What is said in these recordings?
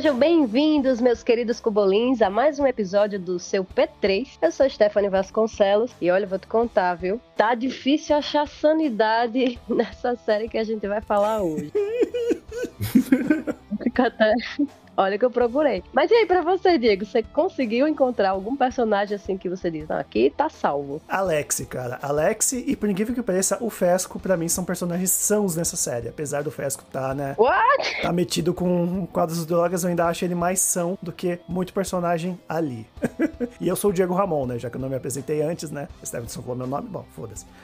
Sejam bem-vindos, meus queridos cubolins, a mais um episódio do seu P3. Eu sou Stephanie Vasconcelos e olha, eu vou te contar, viu? Tá difícil achar sanidade nessa série que a gente vai falar hoje. Fica até. Olha que eu procurei. Mas e aí, pra você, Diego? Você conseguiu encontrar algum personagem assim que você diz, não, aqui tá salvo? Alex, cara. Alex e, por incrível que pareça, o Fesco, pra mim, são personagens sãos nessa série. Apesar do Fesco tá, né, What? tá metido com quadros das drogas, eu ainda acho ele mais são do que muito personagem ali. e eu sou o Diego Ramon, né, já que eu não me apresentei antes, né. Stevenson falou meu nome, bom, foda-se.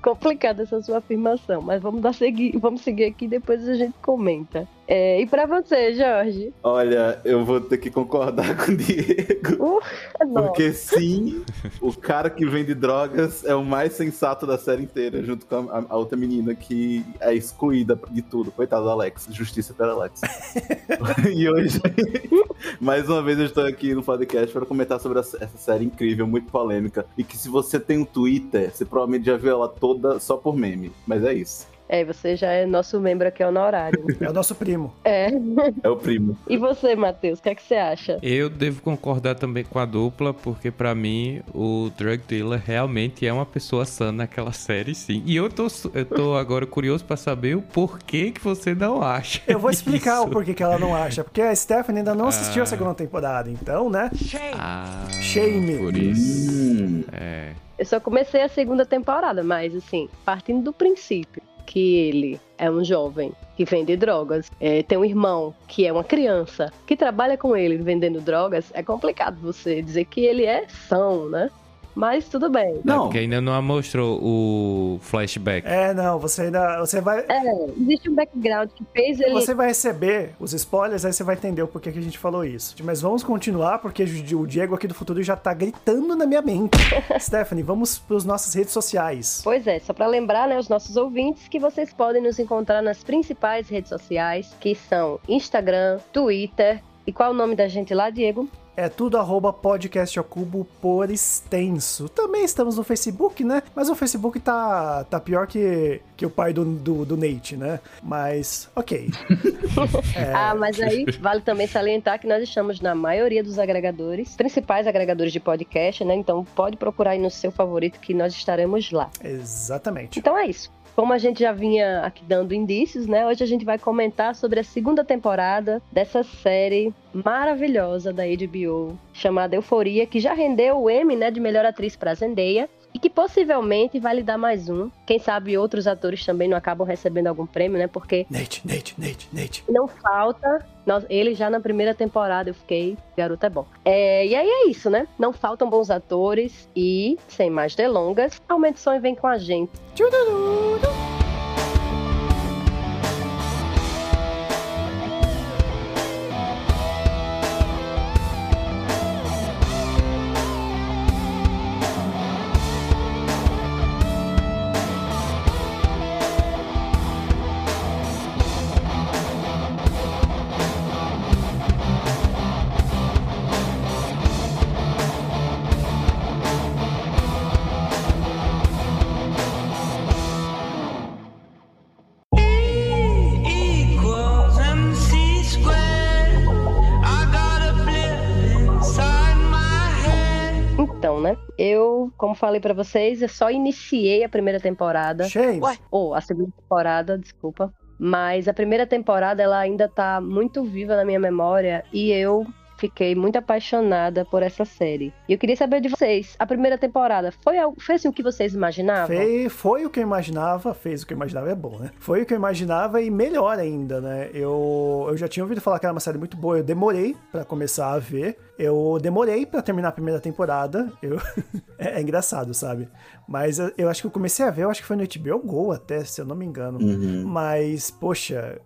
Complicada essa sua afirmação, mas vamos dar seguir, vamos seguir aqui depois a gente comenta. É, e pra você, Jorge? Olha, eu vou ter que concordar com o Diego. Uh. Porque sim, o cara que vende drogas é o mais sensato da série inteira, junto com a, a outra menina que é excluída de tudo. Coitado do Alex. Justiça pelo Alex. e hoje, mais uma vez, eu estou aqui no podcast para comentar sobre essa essa série incrível, muito polêmica. E que se você tem um Twitter, você provavelmente já viu ela toda só por meme. Mas é isso. É, você já é nosso membro aqui honorário. É o nosso primo. é. É o primo. E você, Matheus, o que é que você acha? Eu devo concordar também com a dupla, porque pra mim o drug dealer realmente é uma pessoa sã naquela série, sim. E eu tô, eu tô agora curioso pra saber o porquê que você não acha. Eu vou explicar isso. o porquê que ela não acha. Porque a Stephanie ainda não assistiu a Ah. segunda temporada. Então, né, Ah, Shame. Por isso. Hum. É. Eu só comecei a segunda temporada, mas assim, partindo do princípio que ele é um jovem que vende drogas, é, tem um irmão que é uma criança que trabalha com ele vendendo drogas, é complicado você dizer que ele é são, né? Mas tudo bem. Não, Não. porque ainda não mostrou o flashback. É, não, você ainda. Você vai. É, existe um background que fez ele. Você vai receber os spoilers, aí você vai entender o porquê que a gente falou isso. Mas vamos continuar, porque o Diego aqui do futuro já tá gritando na minha mente. Stephanie, vamos pras nossas redes sociais. Pois é, só para lembrar, né, os nossos ouvintes que vocês podem nos encontrar nas principais redes sociais, que são Instagram, Twitter. E qual é o nome da gente lá, Diego? É tudo arroba podcast cubo por extenso. Também estamos no Facebook, né? Mas o Facebook tá, tá pior que, que o pai do, do, do Nate, né? Mas, ok. É. Ah, mas aí vale também salientar que nós estamos na maioria dos agregadores, principais agregadores de podcast, né? Então pode procurar aí no seu favorito que nós estaremos lá. Exatamente. Então é isso. Como a gente já vinha aqui dando indícios, né? Hoje a gente vai comentar sobre a segunda temporada dessa série maravilhosa da HBO chamada Euforia, que já rendeu o Emmy, né, de melhor atriz para Zendaya e que possivelmente vai lhe dar mais um. Quem sabe outros atores também não acabam recebendo algum prêmio, né? Porque Nate, Nate, Nate, Nate. não falta. Ele já na primeira temporada eu fiquei, garoto é bom. É, e aí é isso, né? Não faltam bons atores e, sem mais delongas, aumente o som e vem com a gente. Tchururu. Como falei pra vocês, eu só iniciei a primeira temporada. Shame. Ou a segunda temporada, desculpa. Mas a primeira temporada ela ainda tá muito viva na minha memória e eu fiquei muito apaixonada por essa série. E eu queria saber de vocês, a primeira temporada foi, foi assim o que vocês imaginavam? Foi, foi o que eu imaginava, fez o que eu imaginava, é bom, né? Foi o que eu imaginava e melhor ainda, né? Eu, eu já tinha ouvido falar que era uma série muito boa, eu demorei pra começar a ver, Eu demorei pra terminar a primeira temporada. Eu... é, é engraçado, sabe? Mas eu, eu acho que eu comecei a ver, eu acho que foi no HBO Go até, se eu não me engano. Mas, poxa,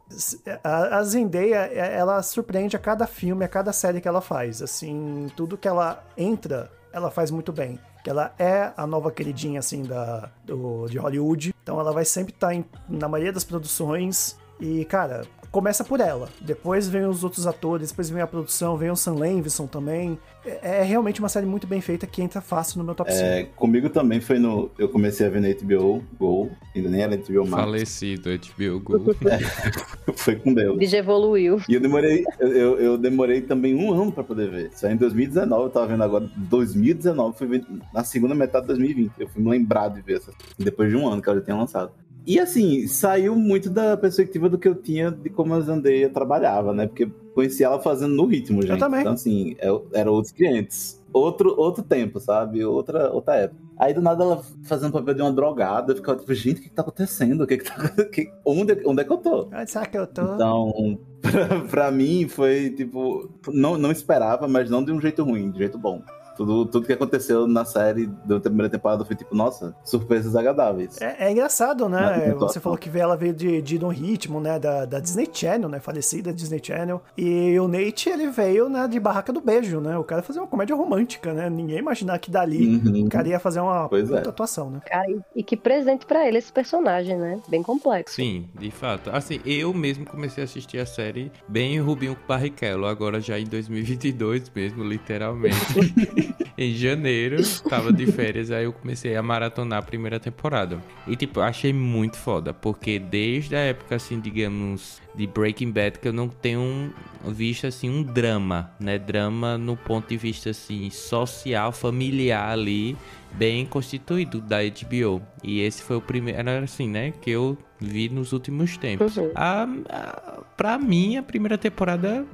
a, a Zendaya, é- ela surpreende a cada filme, a cada série que ela faz. Assim, tudo que ela entra, ela faz muito bem. Que ela é a nova queridinha, assim, da, do, de Hollywood. Então ela vai sempre estar na maioria das produções. E, cara, começa por ela. Depois vem os outros atores, depois vem a produção, vem o Sam Levinson também. É, é realmente uma série muito bem feita que entra fácil no meu top 5. É, comigo também foi no. Eu comecei a ver na HBO Go, ainda nem era HBO Max. Falecido HBO Go. foi com Deus. Bicho evoluiu. E eu demorei, eu, eu- eu demorei também um ano pra poder ver. Só em 2019, eu tava vendo agora. 2019, fui ver na segunda metade de 2020. Eu fui me lembrar de ver essa. Depois de um ano que ela já tinha lançado. E assim, saiu muito da perspectiva do que eu tinha de como a Zandeia trabalhava, né? Porque conheci ela fazendo no ritmo, gente. também. Então, assim, é- eram outros clientes. Outro, outro tempo, sabe? Outra, outra época. Aí do nada ela fazendo papel de uma drogada, eu ficava tipo, gente, o que, que tá acontecendo? O que que tá. que- onde, onde é que eu tô? Ah, será que eu tô? Então, pra, pra mim foi tipo. Não, não esperava, mas não de um jeito ruim, de jeito bom. Tudo, tudo que aconteceu na série da primeira temporada foi tipo, nossa, surpresas agradáveis. É, é engraçado, né? tem Você falou que vê ela veio de, de No Ritmo, né? Da, da Disney Channel, né? Falecida Disney Channel. E o Nate, ele veio, né? De Barraca do Beijo, né? O cara fazia uma comédia romântica, né? Ninguém imaginar que dali Uhum. o cara ia fazer uma Pois é. atuação, né? Cara, e- e que presente pra ele esse personagem, né? Bem complexo. Sim, de fato. Assim, eu mesmo comecei a assistir a série bem Rubinho Barrichello, agora já em 2022 mesmo, literalmente. em janeiro, tava de férias, aí eu comecei a maratonar a primeira temporada. E, tipo, achei muito foda, porque desde a época, assim, digamos, de Breaking Bad, que eu não tenho visto, assim, um drama, né? Drama no ponto de vista, assim, social, familiar ali, bem constituído da HBO. E esse foi o primeiro, era assim, né, que eu vi nos últimos tempos. Uhum. A, a, pra mim, a primeira temporada.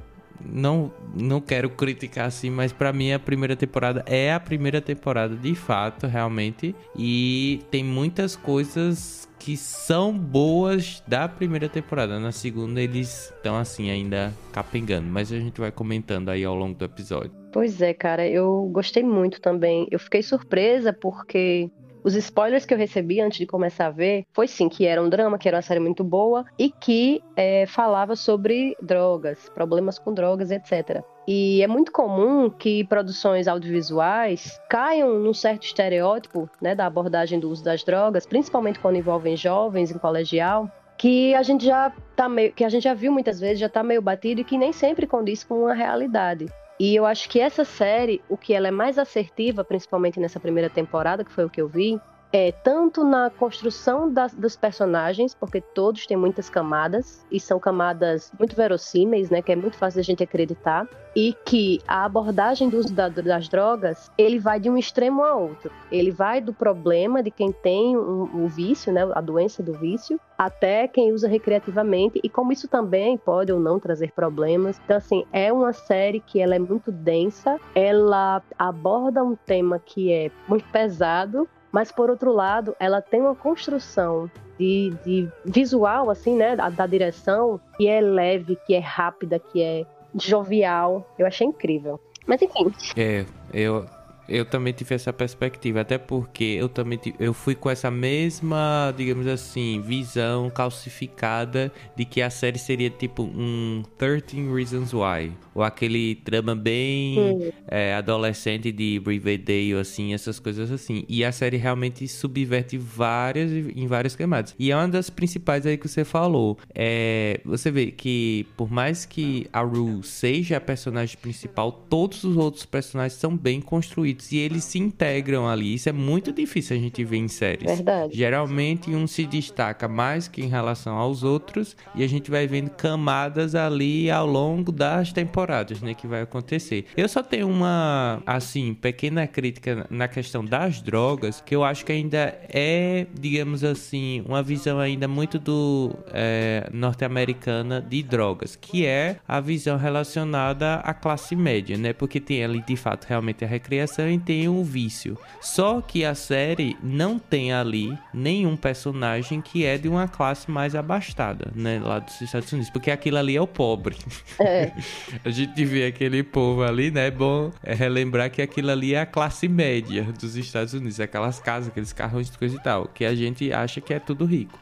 Não, não quero criticar assim, mas pra mim a primeira temporada é a primeira temporada de fato, realmente. E tem muitas coisas que são boas da primeira temporada. Na segunda eles estão assim ainda capengando, mas a gente vai comentando aí ao longo do episódio. Pois é, cara, eu gostei muito também. Eu fiquei surpresa porque os spoilers que eu recebi antes de começar a ver foi sim que era um drama, que era uma série muito boa e que é, falava sobre drogas, problemas com drogas, etc. E é muito comum que produções audiovisuais caiam num certo estereótipo né, da abordagem do uso das drogas, principalmente quando envolvem jovens em colegial, que a gente já tá meio, que a gente já viu muitas vezes, já tá meio batido e que nem sempre condiz com a realidade. E eu acho que essa série, o que ela é mais assertiva, principalmente nessa primeira temporada, que foi o que eu vi, é tanto na construção das- dos personagens, porque todos têm muitas camadas, e são camadas muito verossímeis, né, que é muito fácil da gente acreditar, e que a abordagem do uso da- das drogas, ele vai de um extremo a outro. Ele vai do problema de quem tem um- o vício, né, a doença do vício, até quem usa recreativamente, e como isso também pode ou não trazer problemas. Então, assim, é uma série que ela é muito densa, ela aborda um tema que é muito pesado, mas por outro lado, ela tem uma construção de, de visual, assim, né, da, da direção, que é leve, que é rápida, que é jovial. Eu achei incrível. Mas enfim, É, eu, eu também tive essa perspectiva, até porque eu também tive- eu fui com essa mesma, digamos assim, visão calcificada de que a série seria tipo um 13 Reasons Why, ou aquele drama bem é, adolescente de Riverdale, assim, essas coisas assim. E a série realmente subverte várias em várias camadas. E é uma das principais aí que você falou. É, você vê que por mais que a Rue seja a personagem principal, todos os outros personagens são bem construídos e eles se integram ali. Isso é muito difícil a gente ver em séries. verdade. Geralmente um se destaca mais que em relação aos outros e a gente vai vendo camadas ali ao longo das temporadas, né, que vai acontecer. Eu só tenho uma, assim, pequena crítica na questão das drogas, que eu acho que ainda é, digamos assim, uma visão ainda muito do é, norte-americana de drogas, que é a visão relacionada à classe média, né, porque tem ali de fato realmente a recreação tem um vício. Só que a série não tem ali nenhum personagem que é de uma classe mais abastada, né, lá dos Estados Unidos, porque aquilo ali é o pobre. É, A gente vê aquele povo ali, né? É bom é relembrar que aquilo ali é a classe média dos Estados Unidos, aquelas casas, aqueles carros, coisa e tal, que a gente acha que é tudo rico.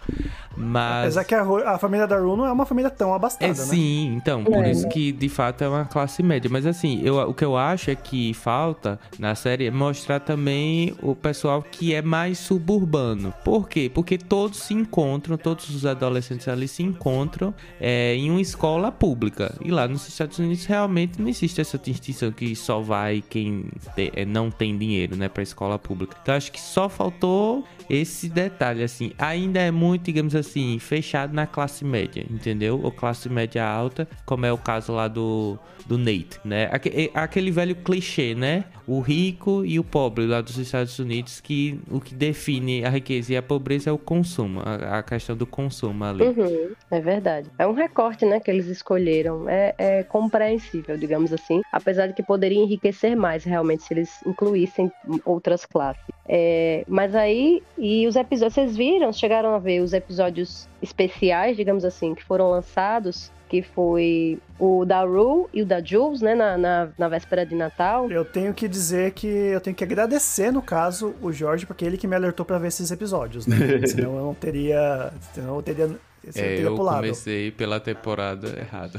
Mas Apesar que a, a família da Ru não é uma família tão abastada, é né? sim, então, por É, isso que de fato é uma classe média. Mas assim, eu, o que eu acho é que falta na série é mostrar também o pessoal que é mais suburbano. Por quê? Porque todos se encontram, todos os adolescentes ali se encontram é, em uma escola pública. E lá nos Estados Unidos realmente não existe essa distinção que só vai quem te- é, não tem dinheiro, né, pra escola pública. Então acho que só faltou esse detalhe, assim. Ainda é muito, digamos assim, fechado na classe média, entendeu? Ou classe média alta, como é o caso lá do, do Nate, né? É Aquele velho clichê, né? O rico e o pobre lá dos Estados Unidos, que o que define a riqueza e a pobreza é o consumo, a, a questão do consumo ali. uhum, é verdade. É um recorte, né, que eles escolheram. É, é compreensível, digamos assim. Apesar de que poderia enriquecer mais, realmente, se eles incluíssem outras classes. É, mas aí, e os episódios, vocês viram, chegaram a ver os episódios especiais, digamos assim, que foram lançados, que foi o da Ru e o da Jules, né, na, na, na véspera de Natal. Eu tenho que dizer que eu tenho que agradecer, no caso, o Jorge, porque ele que me alertou pra ver esses episódios, né? Senão eu não teria. Senão eu teria. É, teria eu pulado. comecei pela temporada errada.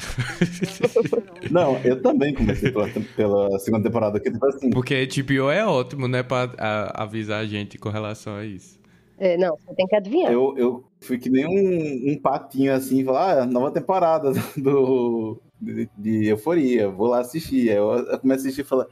Não, eu também comecei pela, pela segunda temporada, que tipo assim. Porque HBO é ótimo, né, pra a- avisar a gente com relação a isso. É, não, você tem que adivinhar. Eu, eu fui que nem um, um patinho assim, falar, ah, nova temporada do, de, de Euforia, vou lá assistir. Aí eu, eu começo a assistir e falar,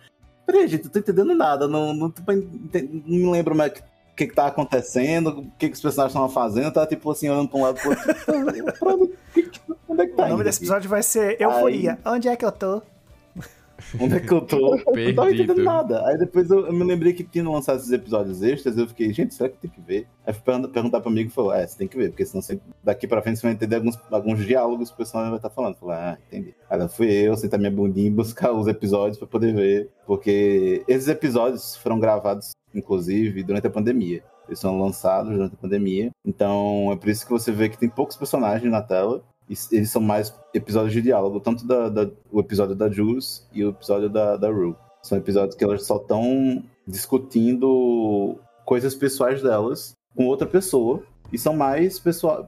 peraí, gente, eu tô entendendo nada, não, não, tô não me lembro mais o que, que, que tá acontecendo, o que, que os personagens estavam fazendo, tá tipo assim, olhando pra um lado pro outro. pra onde, é que tá O nome indo desse episódio vai ser Euforia. Onde é que eu tô? Onde é que eu tô? Eu não tava entendendo nada. Aí depois eu, eu me lembrei que tinha lançado esses episódios extras, eu fiquei, gente, será que tem que ver? Aí fui pergun- perguntar pra amigo e falou, é, você tem que ver, porque senão você, daqui pra frente você vai entender alguns, alguns diálogos que o personagem vai estar falando. Eu falei, ah, entendi. Aí lá fui eu, sentar minha bundinha e buscar os episódios pra poder ver, porque esses episódios foram gravados, inclusive, durante a pandemia. Eles são lançados durante a pandemia, então é por isso que você vê que tem poucos personagens na tela, eles são mais episódios de diálogo, tanto da, da- o episódio da Jules e o episódio da, da Rue. São episódios que elas só estão discutindo coisas pessoais delas com outra pessoa. E são mais, pessoa,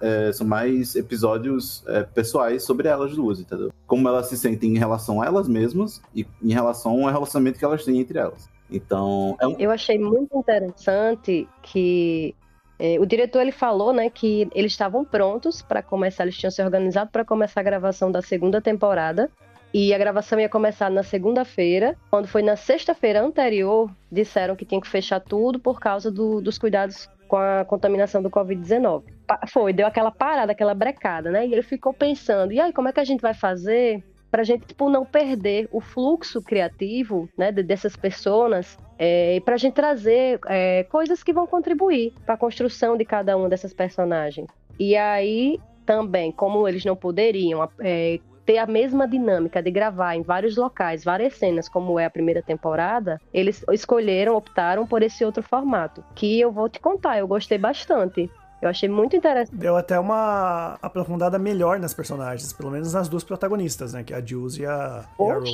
é, são mais episódios é, pessoais sobre elas duas, entendeu? Como elas se sentem em relação a elas mesmas e em relação ao relacionamento que elas têm entre elas. Então, é um, Eu achei muito interessante que eh, o diretor ele falou, né, que eles estavam prontos para começar, eles tinham se organizado para começar a gravação da segunda temporada. E a gravação ia começar na segunda-feira. Quando foi na sexta-feira anterior, disseram que tinha que fechar tudo por causa do- dos cuidados com a contaminação do Covid-19. Pa- Foi, deu aquela parada, aquela brecada, né? E ele ficou pensando, e aí, como é que a gente vai fazer pra gente, tipo, não perder o fluxo criativo, né, de- dessas pessoas é, e pra gente trazer é, coisas que vão contribuir para a construção de cada uma dessas personagens. E aí, também, como eles não poderiam é, ter a mesma dinâmica de gravar em vários locais, várias cenas, como é a primeira temporada, eles escolheram, optaram por esse outro formato, que eu vou te contar, eu gostei bastante. Eu achei muito interessante. Deu até uma aprofundada melhor nas personagens, pelo menos nas duas protagonistas, né? Que é a Jules e a, e a Ru.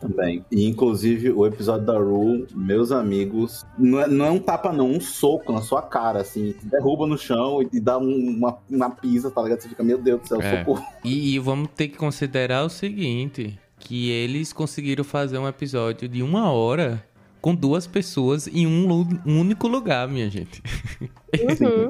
Também. E inclusive o episódio da Rue, meus amigos, não é, não é um tapa, não, um soco na sua cara, assim, derruba no chão e dá um- uma, uma pisa, tá ligado? Você fica, meu Deus do céu, É. socorro. E, e vamos ter que considerar o seguinte: que eles conseguiram fazer um episódio de uma hora com duas pessoas em um, um único lugar, minha gente. Uhum.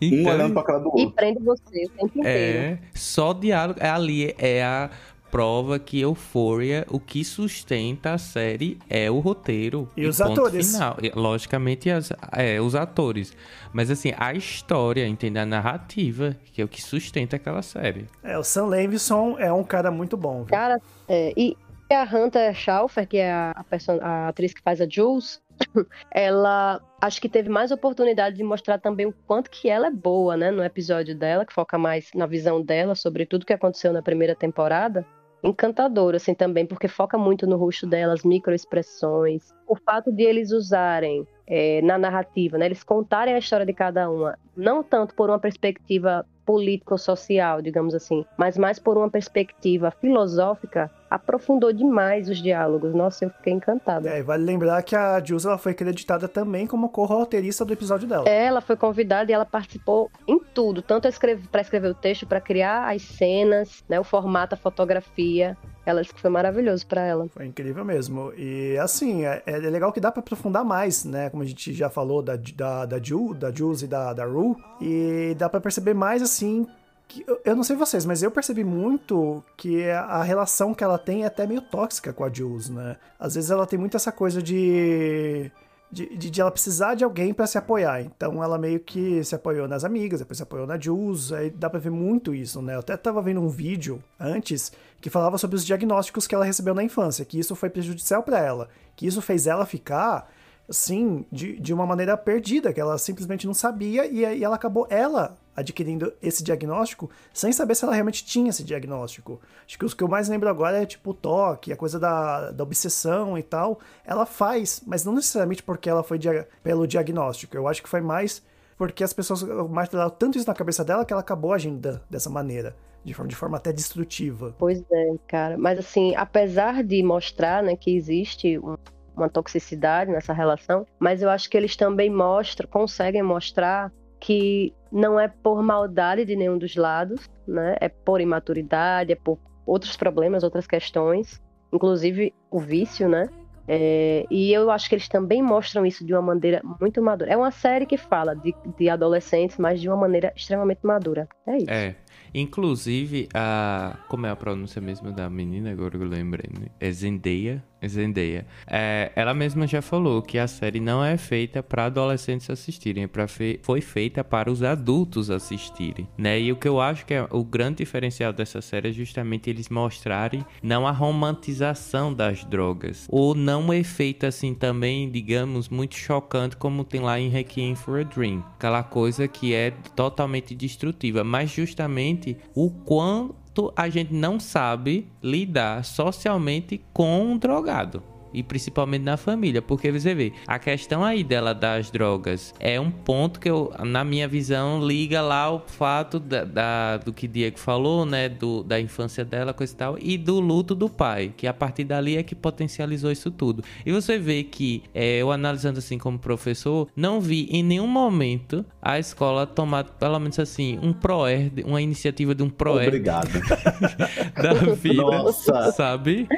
Um olhando então, pra cara do E outro. prende você o tempo inteiro. é só diálogo. É ali é a prova que Euphoria, o que sustenta a série é o roteiro. E os ponto atores. Final. E, logicamente, as, é, os atores. Mas assim, a história, entende? A narrativa, que é o que sustenta aquela série. É, o Sam Levinson é um cara muito bom. viu? Cara, é, e a Hunter Schauffer, que é a, a atriz que faz a Jules, ela acho que teve mais oportunidade de mostrar também o quanto que ela é boa, né? No episódio dela, que foca mais na visão dela sobre tudo que aconteceu na primeira temporada. encantador, assim, também, porque foca muito no rosto dela, as microexpressões. O fato de eles usarem é, na narrativa, né, eles contarem a história de cada uma, não tanto por uma perspectiva político-social, digamos assim, mas mais por uma perspectiva filosófica, aprofundou demais os diálogos. Nossa, eu fiquei encantada. É, vale lembrar que a Jules ela foi creditada também como co-roteirista do episódio dela. Ela foi convidada e ela participou em tudo, tanto para escrever o texto, para criar as cenas, né, o formato, a fotografia. Ela disse que foi maravilhoso para ela. Foi incrível mesmo. E assim, é, é legal que dá pra aprofundar mais, né? Como a gente já falou da, da, da, Ju, da Jules e da, da Ru. E dá pra perceber mais assim. que- eu- não sei vocês, mas eu percebi muito que a relação que ela tem é até meio tóxica com a Jules, né? Às vezes ela tem muito essa coisa de. De, de- de ela precisar de alguém pra se apoiar. Então ela meio que se apoiou nas amigas, depois se apoiou na Jules. Aí dá pra ver muito isso, né? Eu até tava vendo um vídeo antes que falava sobre os diagnósticos que ela recebeu na infância, que isso foi prejudicial pra ela, que isso fez ela ficar assim, de, de uma maneira perdida, que ela simplesmente não sabia e aí ela acabou ela adquirindo esse diagnóstico sem saber se ela realmente tinha esse diagnóstico. Acho que os que eu mais lembro agora é tipo o toque, a coisa da, da obsessão e tal. Ela faz, mas não necessariamente porque ela foi dia- pelo diagnóstico. Eu acho que foi mais porque as pessoas martelaram tanto isso na cabeça dela que ela acabou agindo dessa maneira, de forma, de forma até destrutiva. Pois é, cara. Mas assim, apesar de mostrar, né, que existe um- uma toxicidade nessa relação, mas eu acho que eles também mostram, conseguem mostrar que não é por maldade de nenhum dos lados, né? É por imaturidade, é por outros problemas, outras questões, inclusive o vício, né? É, e eu acho que eles também mostram isso de uma maneira muito madura. É uma série que fala de, de adolescentes, mas de uma maneira extremamente madura. É isso. É. Inclusive, a. Como é a pronúncia mesmo da menina? Agora eu lembrei, né? É Zendaya. Zendaya. É, ela mesma já falou que a série não é feita para adolescentes assistirem, é pra fe... foi feita para os adultos assistirem, né? E o que eu acho que é o grande diferencial dessa série é justamente eles mostrarem não a romantização das drogas, ou não o efeito assim também, digamos, muito chocante como tem lá em Requiem for a Dream, aquela coisa que é totalmente destrutiva, mas justamente o quanto a gente não sabe lidar socialmente com um drogado. E principalmente na família, porque você vê, a questão aí dela das drogas é um ponto que eu, na minha visão, liga lá o fato da, da- do que Diego falou, né? Do, da infância dela, coisa e tal, e do luto do pai, que a partir dali é que potencializou isso tudo. E você vê que, é, eu analisando assim como professor, não vi em nenhum momento a escola tomar, pelo menos assim, um ProErd, uma iniciativa de um ProErd Obrigado. da vida, Nossa. sabe?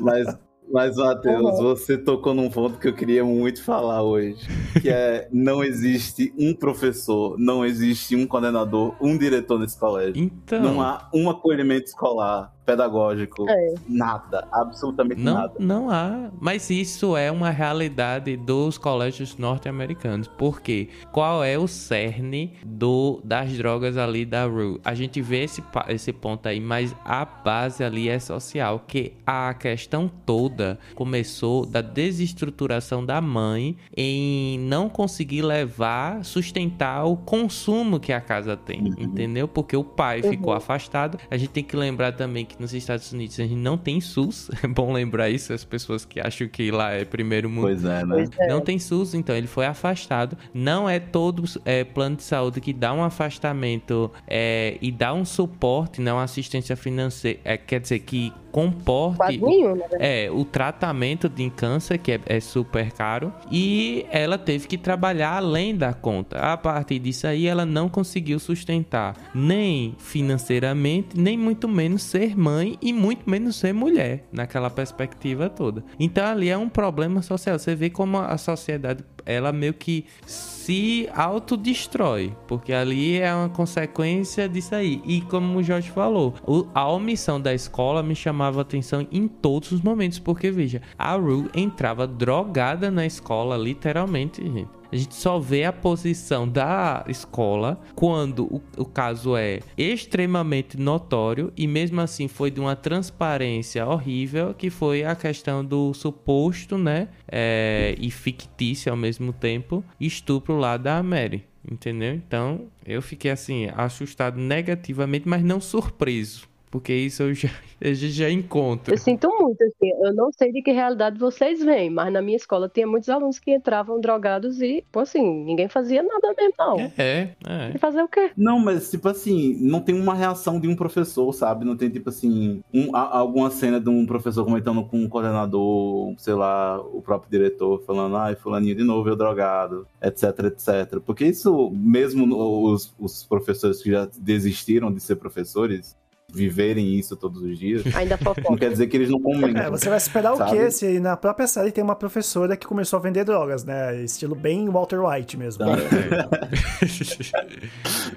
Mas, mas Matheus, você tocou num ponto que eu queria muito falar hoje. Que é, não existe um professor, não existe um coordenador, um diretor nesse colégio. Então, Não há um acolhimento escolar, pedagógico, É. nada, absolutamente Não, nada. não há. Mas isso é uma realidade dos colégios norte-americanos. Porque qual é o cerne do, das drogas ali da Rue? A gente vê esse, esse ponto aí, mas a base ali é social. Que a questão toda começou da desestruturação da mãe em não conseguir levar, sustentar o consumo que a casa tem. Entendeu? Porque o pai ficou afastado. A gente tem que lembrar também que nos Estados Unidos a gente não tem SUS. É bom lembrar isso, as pessoas que acham que lá é primeiro mundo. Pois é, né? Pois é. Não tem SUS, então ele foi afastado. Não é todo é, plano de saúde que dá um afastamento é, e dá um suporte, não assistência financeira. É, quer dizer, que comporte Quase nenhum, verdade. é, o tratamento de câncer, que é, é super caro, e ela teve que trabalhar além da conta. A partir disso aí, ela não conseguiu sustentar nem financeiramente, nem muito menos ser mãe e muito menos ser mulher, naquela perspectiva toda. Então ali é um problema social. Você vê como a sociedade, ela meio que se autodestrói, porque ali é uma consequência disso aí. E como o Jorge falou, a omissão da escola me chamava atenção em todos os momentos, porque veja, a Rue entrava drogada na escola, literalmente, gente. A gente só vê a posição da escola quando o, o caso é extremamente notório e mesmo assim foi de uma transparência horrível, que foi a questão do suposto, né, é, e fictício ao mesmo tempo, estupro lá da Mary. Entendeu? Então, eu fiquei assim, assustado negativamente, mas não surpreso. Porque isso eu já, a gente já encontra. Eu sinto muito, assim, eu não sei de que realidade vocês vêm, mas na minha escola tinha muitos alunos que entravam drogados e, pô, assim, ninguém fazia nada mesmo, não. É, é. E fazer o quê? Não, mas tipo assim, não tem uma reação de um professor, sabe? Não tem tipo assim, um- a- alguma cena de um professor comentando com um coordenador, sei lá, o próprio diretor falando, ai, fulaninho de novo é drogado, etc, etc. Porque isso, mesmo os, os professores que já desistiram de ser professores, viverem isso todos os dias, Ainda não fofoca. quer dizer que eles não comentam. É, você vai esperar o Sabe? quê se na própria série tem uma professora que começou a vender drogas, né? Estilo bem Walter White mesmo. Tá.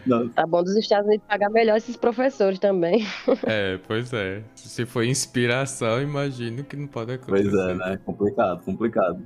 Não, Tá bom dos Estados Unidos pagar melhor esses professores também. É, pois é. Se foi inspiração, imagino que não pode acontecer. Pois é, né? Complicado, complicado.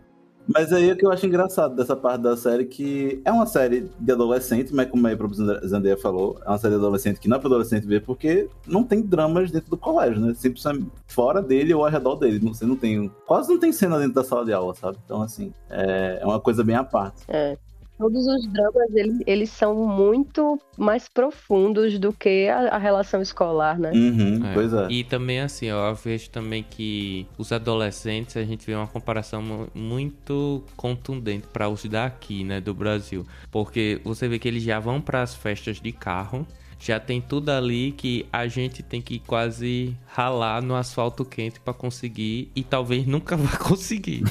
Mas aí o que eu acho engraçado dessa parte da série que é uma série de adolescente, mas como aí o próprio Zandeia falou, é uma série de adolescente que não é para adolescente ver porque não tem dramas dentro do colégio, né? Simplesmente fora dele ou ao redor dele. Você não tem. Quase não tem cena dentro da sala de aula, sabe? Então, assim, é, é uma coisa bem à parte. É. Todos os dramas, eles, eles são muito mais profundos do que a, a relação escolar, né? Uhum, É. Pois é. E também, assim, ó, eu vejo também que os adolescentes, a gente vê uma comparação mu- muito contundente para os daqui, né, do Brasil. Porque você vê que eles já vão para as festas de carro, já tem tudo ali que a gente tem que quase ralar no asfalto quente para conseguir e talvez nunca vá conseguir.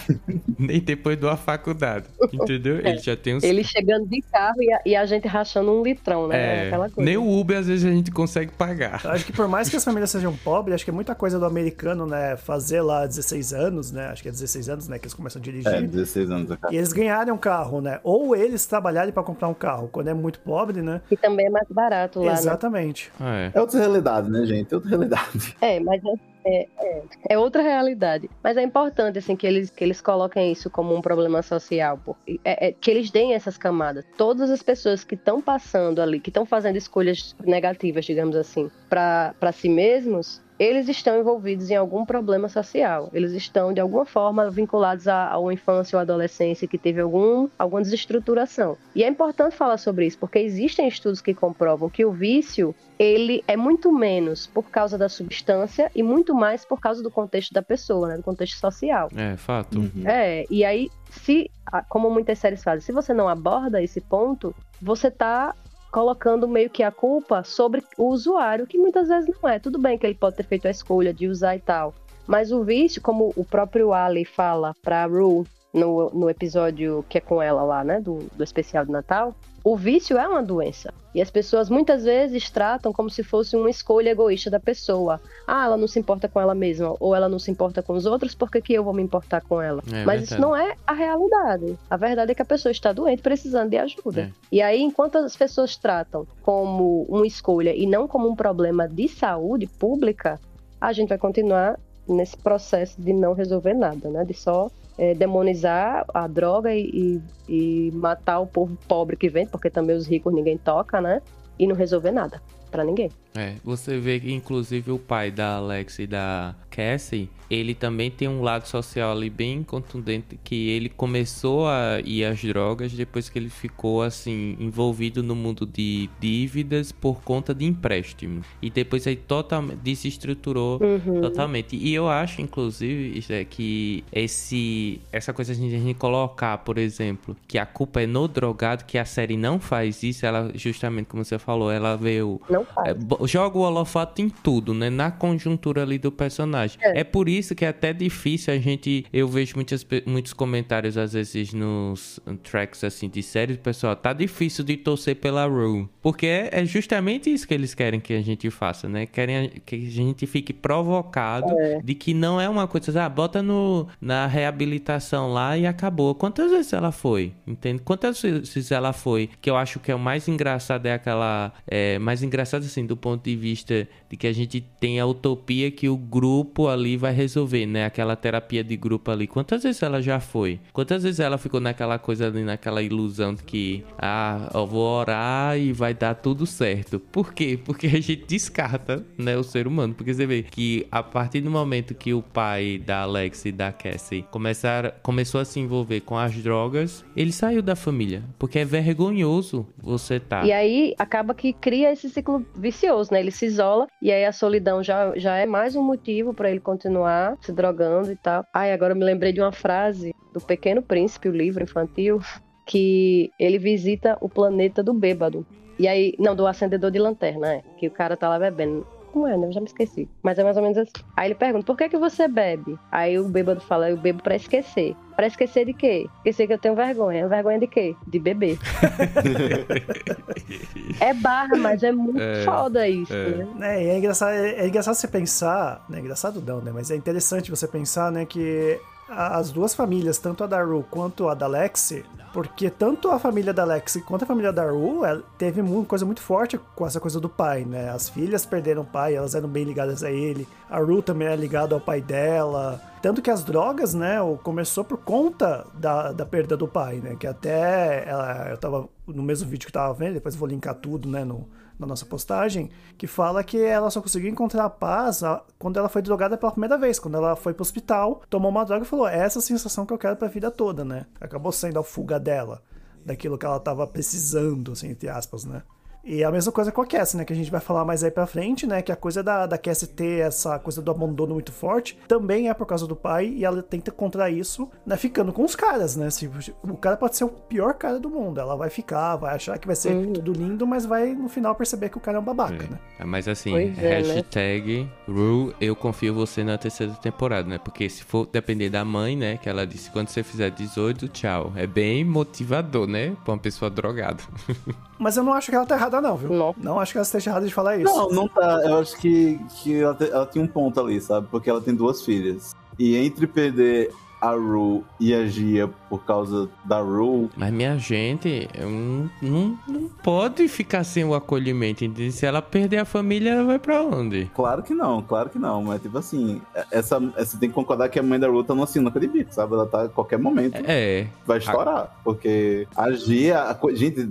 Nem depois de uma faculdade, entendeu? Eles já tem os Ele chegando de carro e a, e a gente rachando um litrão, né? é, Aquela coisa. nem o Uber às vezes a gente consegue pagar. Eu acho que por mais que as famílias sejam pobres, acho que é muita coisa do americano, né? Fazer lá 16 anos, né? Acho que é 16 anos, né? Que eles começam a dirigir. É, 16 anos, cara. E eles ganharem um carro, né? Ou eles trabalharem pra comprar um carro, quando é muito pobre, né? Que também é mais barato lá, né? Exatamente. É. É outra realidade, né, gente? É outra realidade. É, mas é, é, é, é outra realidade. Mas é importante, assim, que eles, que eles coloquem isso como um problema social. Porque, é, é, que eles deem essas camadas. Todas as pessoas que estão passando ali, que estão fazendo escolhas negativas, digamos assim, para si mesmos, eles estão envolvidos em algum problema social. Eles estão, de alguma forma, vinculados a, a uma infância ou adolescência que teve algum, alguma desestruturação. E é importante falar sobre isso, porque existem estudos que comprovam que o vício ele é muito menos por causa da substância e muito mais por causa do contexto da pessoa, né? Do contexto social. É, fato. Uhum. É, e aí, se, como muitas séries fazem, se você não aborda esse ponto, você tá colocando meio que a culpa sobre o usuário, que muitas vezes não é. Tudo bem que ele pode ter feito a escolha de usar e tal, mas o vício, como o próprio Ali fala pra Rue no, no episódio que é com ela lá, né, do, do especial de Natal, o vício é uma doença. E as pessoas muitas vezes tratam como se fosse uma escolha egoísta da pessoa. Ah, ela não se importa com ela mesma, ou ela não se importa com os outros, por que, que eu vou me importar com ela? É Mas isso não é a realidade. A verdade é que a pessoa está doente, precisando de ajuda. É. E aí, enquanto as pessoas tratam como uma escolha e não como um problema de saúde pública, a gente vai continuar nesse processo de não resolver nada, né? De só é, demonizar a droga e, e- e matar o povo pobre que vende, porque também os ricos ninguém toca, né? E não resolver nada pra ninguém. É, você vê que inclusive o pai da Alex e da Cassie, ele também tem um lado social ali bem contundente que ele começou a ir às drogas depois que ele ficou assim envolvido no mundo de dívidas por conta de empréstimo. E depois aí totalmente desestruturou Uhum. Totalmente. E eu acho, inclusive, é que esse essa coisa de a gente colocar, por exemplo, que a culpa é no drogado, que a série não faz isso, ela justamente como você falou, ela veio Não faz. é, joga o holofote em tudo, né? Na conjuntura ali do personagem. É. É. por isso que é até difícil a gente. Eu vejo muitas, muitos comentários, às vezes, nos tracks assim de séries, pessoal. Tá difícil de torcer pela Rue. Porque é, é justamente isso que eles querem que a gente faça, né? Querem que a gente fique provocado de que não é uma coisa, ah, bota no, na reabilitação lá e acabou. Quantas vezes ela foi? Entende? Quantas vezes ela foi? Que eu acho que é o mais engraçado é aquela. É, mais engraçado assim, do ponto de vista de que a gente tem a utopia que o grupo ali vai resolver, né? Aquela terapia de grupo ali. Quantas vezes ela já foi? Quantas vezes ela ficou naquela coisa ali, naquela ilusão de que, ah, eu vou orar e vai dar tudo certo? Por quê? Porque a gente descarta, né, o ser humano. Porque você vê que a partir do momento que o pai da Alex e da Cassie começaram, começou a se envolver com as drogas, ele saiu da família. Porque é vergonhoso você tá. E aí acaba que cria esse ciclo vicioso, né? Ele se isola e aí a solidão já, já é mais um motivo pra ele continuar se drogando e tal. Ai, agora me lembrei de uma frase do Pequeno Príncipe, o livro infantil, que ele visita o planeta do bêbado. E aí, não, do acendedor de lanterna, é. Que o cara tá lá bebendo. Como é, né? Eu já me esqueci. Mas é mais ou menos assim. Aí ele pergunta, por que que você bebe? Aí o bêbado fala, eu bebo pra esquecer. Pra esquecer de quê? Esquecer que eu tenho vergonha. Vergonha de quê? De beber. é barra, mas é muito É, foda isso, é. né? É, e é engraçado, é engraçado você pensar, né? Engraçado não, né? Mas é interessante você pensar, né, que as duas famílias, tanto a da Ru quanto a da Lexi, porque tanto a família da Lexi quanto a família da Ru ela teve uma coisa muito forte com essa coisa do pai, né? As filhas perderam o pai, elas eram bem ligadas a ele. A Ru também é ligada ao pai dela. Tanto que as drogas, né, começou por conta da, da perda do pai, né? Que até ela, eu tava no mesmo vídeo que eu tava vendo, depois vou linkar tudo, né, no, na nossa postagem, que fala que ela só conseguiu encontrar a paz a- quando ela foi drogada pela primeira vez, quando ela foi pro hospital, tomou uma droga e falou: "É essa sensação que eu quero pra vida toda, né? Acabou sendo a fuga dela, daquilo que ela tava precisando, assim, entre aspas, né? E a mesma coisa com a Cassie, né? Que a gente vai falar mais aí pra frente, né? Que a coisa da, da Cassie ter essa coisa do abandono muito forte também é por causa do pai e ela tenta encontrar isso, né? Ficando com os caras, né? Se, o cara pode ser o pior cara do mundo. Ela vai ficar, vai achar que vai ser Uhum. tudo lindo, mas vai no final perceber que o cara é um babaca, né? É, Mas assim, Pois é, né? hashtag Ru, eu confio você na terceira temporada, né? Porque se for depender da mãe, né? Que ela disse, quando você fizer 18, tchau. É bem motivador, né? Pra uma pessoa drogada. Mas eu não acho que ela tá errada, não, viu? Não. acho que ela esteja errada de falar isso. Não, não tá. Eu acho que, que ela, te- ela tem um ponto ali, sabe? Porque ela tem duas filhas. E entre perder a Ru e a Gia por causa da Ru, Mas minha gente, não, não, não pode ficar sem o acolhimento. entende? Se ela perder a família, ela vai pra onde? claro que não, claro que não. Mas, tipo assim, essa, essa tem que concordar que a mãe da Ru tá numa sinuca de bico, sabe? Ela tá a qualquer momento. É, Vai estourar, porque a Gia, a gente,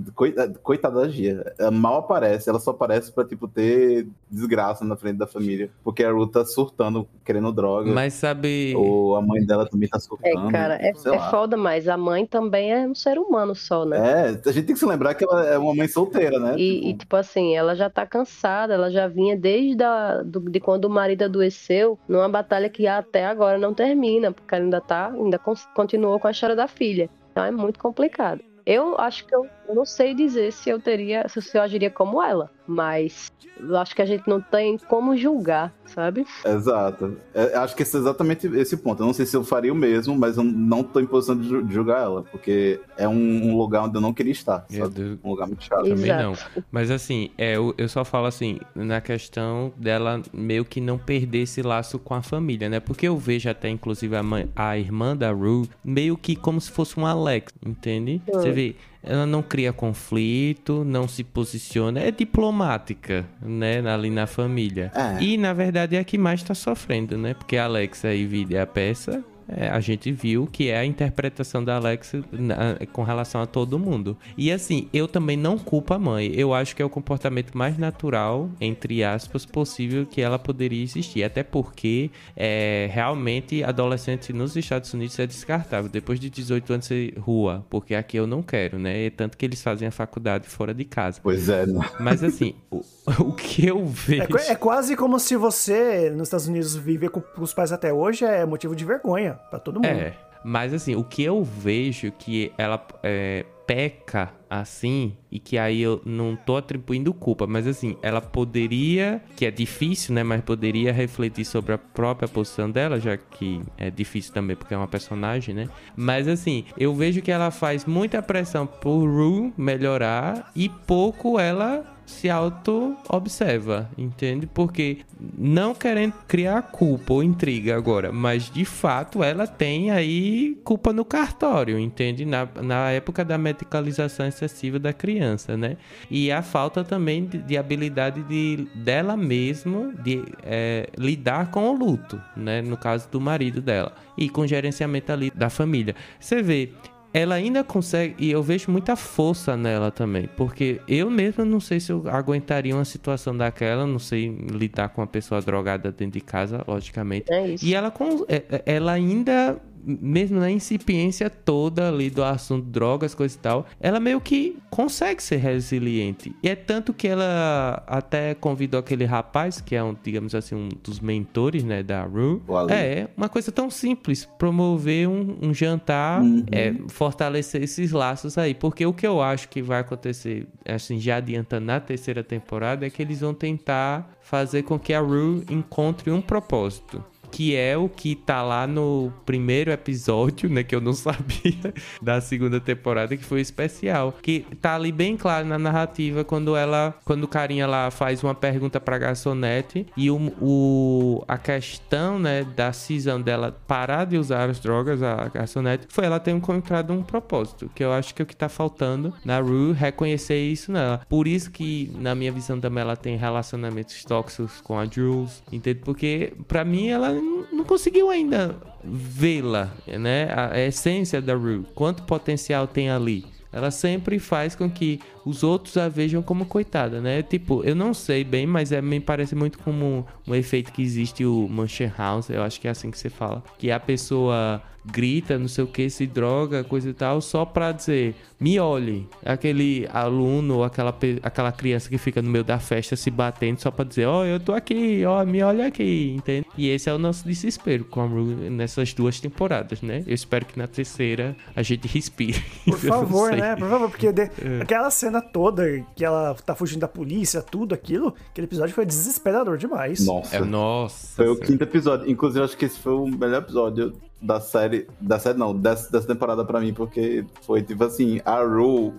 coitada, da Gia, ela mal aparece, ela só aparece pra, tipo, ter desgraça na frente da família, porque a Ru tá surtando, querendo droga, mas sabe. ou a mãe dela também tá É, cara, é, é lá. foda, mas a mãe também é um ser humano só, né? É, a gente tem que se lembrar que ela é uma mãe solteira, né? E, Tipo, e, tipo assim, ela já tá cansada, ela já vinha desde a, do- de quando o marido adoeceu, numa batalha que até agora não termina, porque ela ainda tá, ainda continuou com a história da filha. Então é muito complicado. Eu acho que eu, eu não sei dizer se eu teria, se eu agiria como ela, mas eu acho que a gente não tem como julgar, sabe? Exato. É, acho que esse é exatamente esse ponto. Eu não sei se eu faria o mesmo, mas eu não tô em posição de ju- de julgar ela, porque é um, um lugar onde eu não queria estar? Deus. Um lugar muito chato. Também Exato. não. Mas assim, é, eu, eu só falo assim, na questão dela meio que não perder esse laço com a família, né? Porque eu vejo até, inclusive, a, mãe, a irmã da Rue meio que como se fosse um Alex, entende? Você vê, ela não cria conflito, não se posiciona, é diplomática, né? Ali na família. É. E, na verdade, é a que mais tá sofrendo, né? Porque a Alexa e Vide a peça é, a gente viu que é a interpretação da Alexa na- com relação a todo mundo. E assim, eu também não culpo a mãe. Eu acho que é o comportamento mais natural, entre aspas, possível que ela poderia existir. Até porque é, realmente adolescente nos Estados Unidos é descartável. Depois de 18 anos você rua, porque aqui eu não quero, né? É tanto que eles fazem a faculdade fora de casa. Pois é, né? Mas assim, o, o que eu vejo. É, é quase como se você, nos Estados Unidos, viver com os pais até hoje é motivo de vergonha pra todo mundo. É, mas assim, o que eu vejo que ela é, peca assim, e que aí eu não tô atribuindo culpa, mas assim, ela poderia, que é difícil, né, mas poderia refletir sobre a própria posição dela, já que é difícil também porque é uma personagem, né? Mas assim, eu vejo que ela faz muita pressão pro Rue melhorar e pouco ela se auto-observa, entende? Porque não querendo criar culpa ou intriga agora, mas de fato ela tem aí culpa no cartório, entende? Na, na época da medicalização excessiva da criança, né? E a falta também de, de habilidade de, dela mesma de é, lidar com o luto, né? No caso do marido dela. E com gerenciamento ali da família. Você vê, ela ainda consegue, e eu vejo muita força nela também, porque eu mesmo não sei se eu aguentaria uma situação daquela, não sei lidar com uma pessoa drogada dentro de casa, logicamente. É isso. E ela, é- é- ela ainda mesmo na incipiência toda ali do assunto drogas, coisa e tal, ela meio que consegue ser resiliente. E é tanto que ela até convidou aquele rapaz, que é um, digamos assim, um dos mentores, né, da Rue. É, uma coisa tão simples, promover um, um jantar, Uhum. é, fortalecer esses laços aí. Porque o que eu acho que vai acontecer, assim, já adiantando na terceira temporada, é que eles vão tentar fazer com que a Rue encontre um propósito. Que é o que tá lá no primeiro episódio, né? Que eu não sabia da segunda temporada, que foi especial. Que tá ali bem claro na narrativa quando ela. Quando o carinha lá faz uma pergunta pra garçonete e o, o- a questão, né, da cisão dela parar de usar as drogas, a garçonete, foi ela ter encontrado um propósito. Que eu acho que é o que tá faltando na Rue reconhecer isso nela. Por isso que, na minha visão também, ela tem relacionamentos tóxicos com a Jules, entende? Porque, pra mim, ela não- conseguiu ainda vê-la, né? A, a essência da Rue. Quanto potencial tem ali. Ela sempre faz com que os outros a vejam como coitada, né? Tipo, eu não sei bem, mas é, me parece muito como um efeito que existe o Mansion House, eu acho que é assim que você fala. Que a pessoa grita, não sei o que, se droga, coisa e tal, só pra dizer, me olhe. Aquele aluno ou aquela, aquela criança que fica no meio da festa se batendo só pra dizer, ó, eu tô aqui, ó, me olha aqui, entende? E esse é o nosso desespero com a Rue nessas duas temporadas, né? Eu espero que na terceira a gente respire. Por favor, né? Por favor, porque de- aquela cena toda que ela tá fugindo da polícia, tudo aquilo, aquele episódio foi desesperador demais. Nossa. É, nossa. Foi o quinto episódio. Inclusive, acho que esse foi o melhor episódio da série. Da série, não, dessa, dessa temporada pra mim, porque foi tipo assim: a Ru,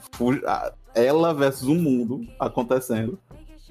ela versus o mundo acontecendo.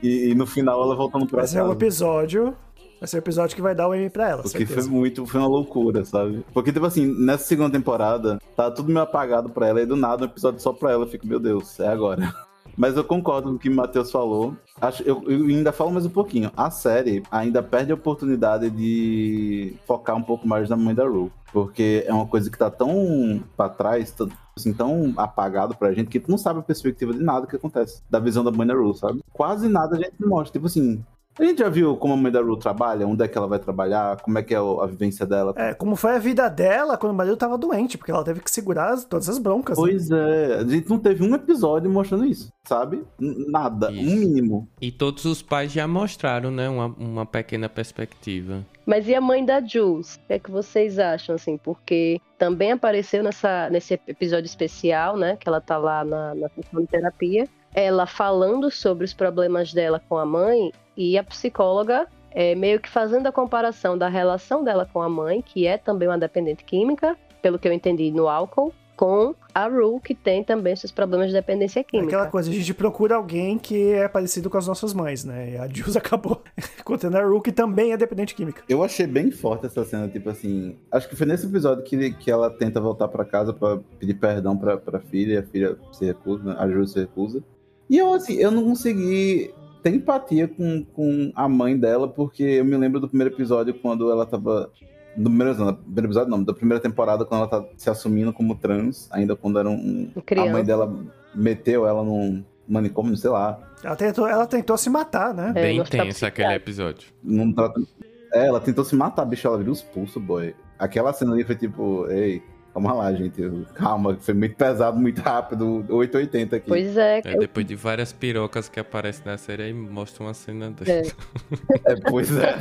E, e no final ela voltando pra Vai ser um casa. episódio. Vai ser o episódio que vai dar o M pra ela, Porque certeza. foi muito, foi uma loucura, sabe? Porque, tipo assim, nessa segunda temporada, tá tudo meio apagado pra ela, e do nada um episódio só pra ela, eu fico, meu Deus, é agora. Mas eu concordo com o que o Matheus falou. Acho, eu, eu ainda falo mais um pouquinho. A série ainda perde a oportunidade de focar um pouco mais na mãe da Rue. Porque é uma coisa que tá tão pra trás, tão, assim, tão apagado pra gente, que tu não sabe a perspectiva de nada que acontece. Da visão da mãe da Rue, sabe? Quase nada a gente mostra. Tipo assim, a gente já viu como a mãe da Rue trabalha, onde é que ela vai trabalhar, como é que é a vivência dela. É, como foi a vida dela quando o marido tava doente, porque ela teve que segurar as- todas as broncas. né? Pois é, a gente não teve um episódio mostrando isso, sabe? Nada, Isso. um mínimo. E todos os pais já mostraram, né? Uma, uma pequena perspectiva. Mas e a mãe da Jules? O que é que vocês acham, assim? Porque também apareceu nessa, nesse episódio especial, né? Que ela tá lá na, na terapia. Ela falando sobre os problemas dela com a mãe e a psicóloga é, meio que fazendo a comparação da relação dela com a mãe, que é também uma dependente química, pelo que eu entendi no álcool, com a Rue, que tem também seus problemas de dependência É química. Aquela coisa, a gente procura alguém que é parecido com as nossas mães, né? E a Jules acabou contando a Ru, que também é dependente química. Eu achei bem forte essa cena, tipo assim. Acho que foi nesse episódio que, que ela tenta voltar pra casa pra pedir perdão pra, pra filha, e a filha se recusa, a Ju se recusa. E eu, assim, eu não consegui ter empatia com, com a mãe dela, porque eu me lembro do primeiro episódio quando ela tava. Do primeiro, não, do primeiro episódio não, da primeira temporada, quando ela tá se assumindo como trans, ainda quando era um. A Criança. mãe dela meteu ela num manicômio, sei lá. Ela tentou, ela tentou se matar, né? É, Bem tenso aquele episódio. Num trato- É, ela tentou se matar, bicho, ela virou os pulsos, boy. Aquela cena ali foi tipo, ei, calma lá, gente. Calma, foi muito pesado, muito rápido. 880 aqui. Pois é, É, depois de várias pirocas que aparecem na série, aí mostra uma cena dessa. É. É, pois é.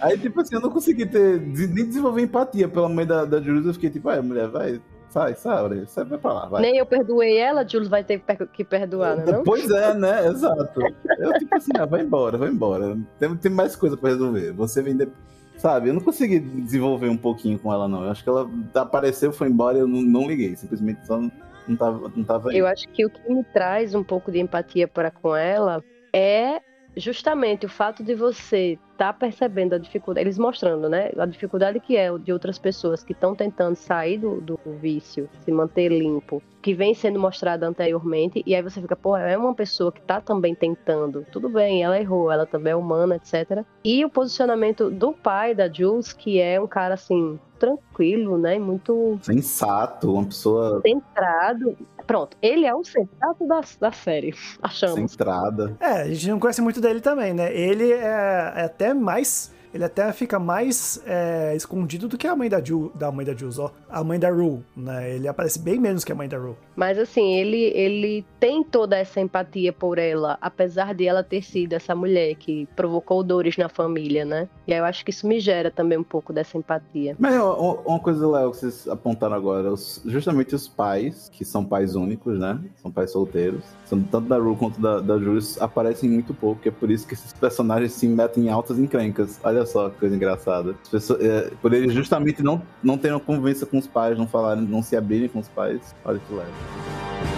Aí, tipo assim, eu não consegui ter, nem desenvolver empatia pela mãe da, da Jules. Eu fiquei tipo, ai, mulher, vai, sai, sai, sai, vai pra lá, vai. nem eu perdoei ela, a Jules vai ter que perdoar, né? Não? Pois é, né? Exato. Eu, tipo assim, ah, vai embora, vai embora. Tem, tem mais coisa pra resolver. Você vem depois. Sabe, eu não consegui desenvolver um pouquinho com ela, não. Eu acho que ela apareceu, foi embora e eu não, não liguei. Simplesmente só não, não tava, não tava aí. Eu acho que o que me traz um pouco de empatia para com ela é justamente o fato de você estar percebendo a dificuldade, eles mostrando, né, a dificuldade que é de outras pessoas que estão tentando sair do, do vício, se manter limpo, que vem sendo mostrada anteriormente, e aí você fica, pô, é uma pessoa que tá também tentando, tudo bem, ela errou, ela também é humana, etc. E o posicionamento do pai da Jules, que é um cara assim, tranquilo, né, muito Sensato, uma pessoa centrado. Pronto, ele é o centrado da, da série, achamos. centrada. É, a gente não conhece muito dele também, né? Ele é, é até mais ele até fica mais é, escondido do que a mãe da Ju, da mãe da Jules, ó. A mãe da Rue, né? Ele aparece bem menos que a mãe da Rue. Mas assim, ele, ele tem toda essa empatia por ela, apesar de ela ter sido essa mulher que provocou dores na família, né? E aí eu acho que isso me gera também um pouco dessa empatia. Mas uma coisa, Léo, que vocês apontaram agora, os- justamente os pais, que são pais únicos, né? São pais solteiros, são tanto da Rue quanto da, da Jules, aparecem muito pouco, que é por isso que esses personagens se metem em altas encrencas. Olha só que coisa engraçada. As pessoas, é, por eles justamente não, não terem convivência com os pais, não falarem, não se abrirem com os pais. Olha que leve.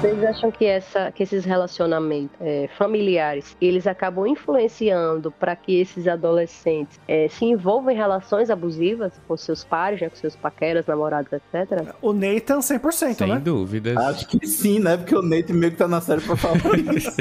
Vocês acham que, essa, que esses relacionamentos é, familiares eles acabam influenciando para que esses adolescentes é, se envolvam em relações abusivas com seus pares, né, com seus paqueras, namorados, etc? O Nathan, 100%, Sem né? dúvidas. Acho que sim, né? Porque o Nate meio que tá na série pra falar isso.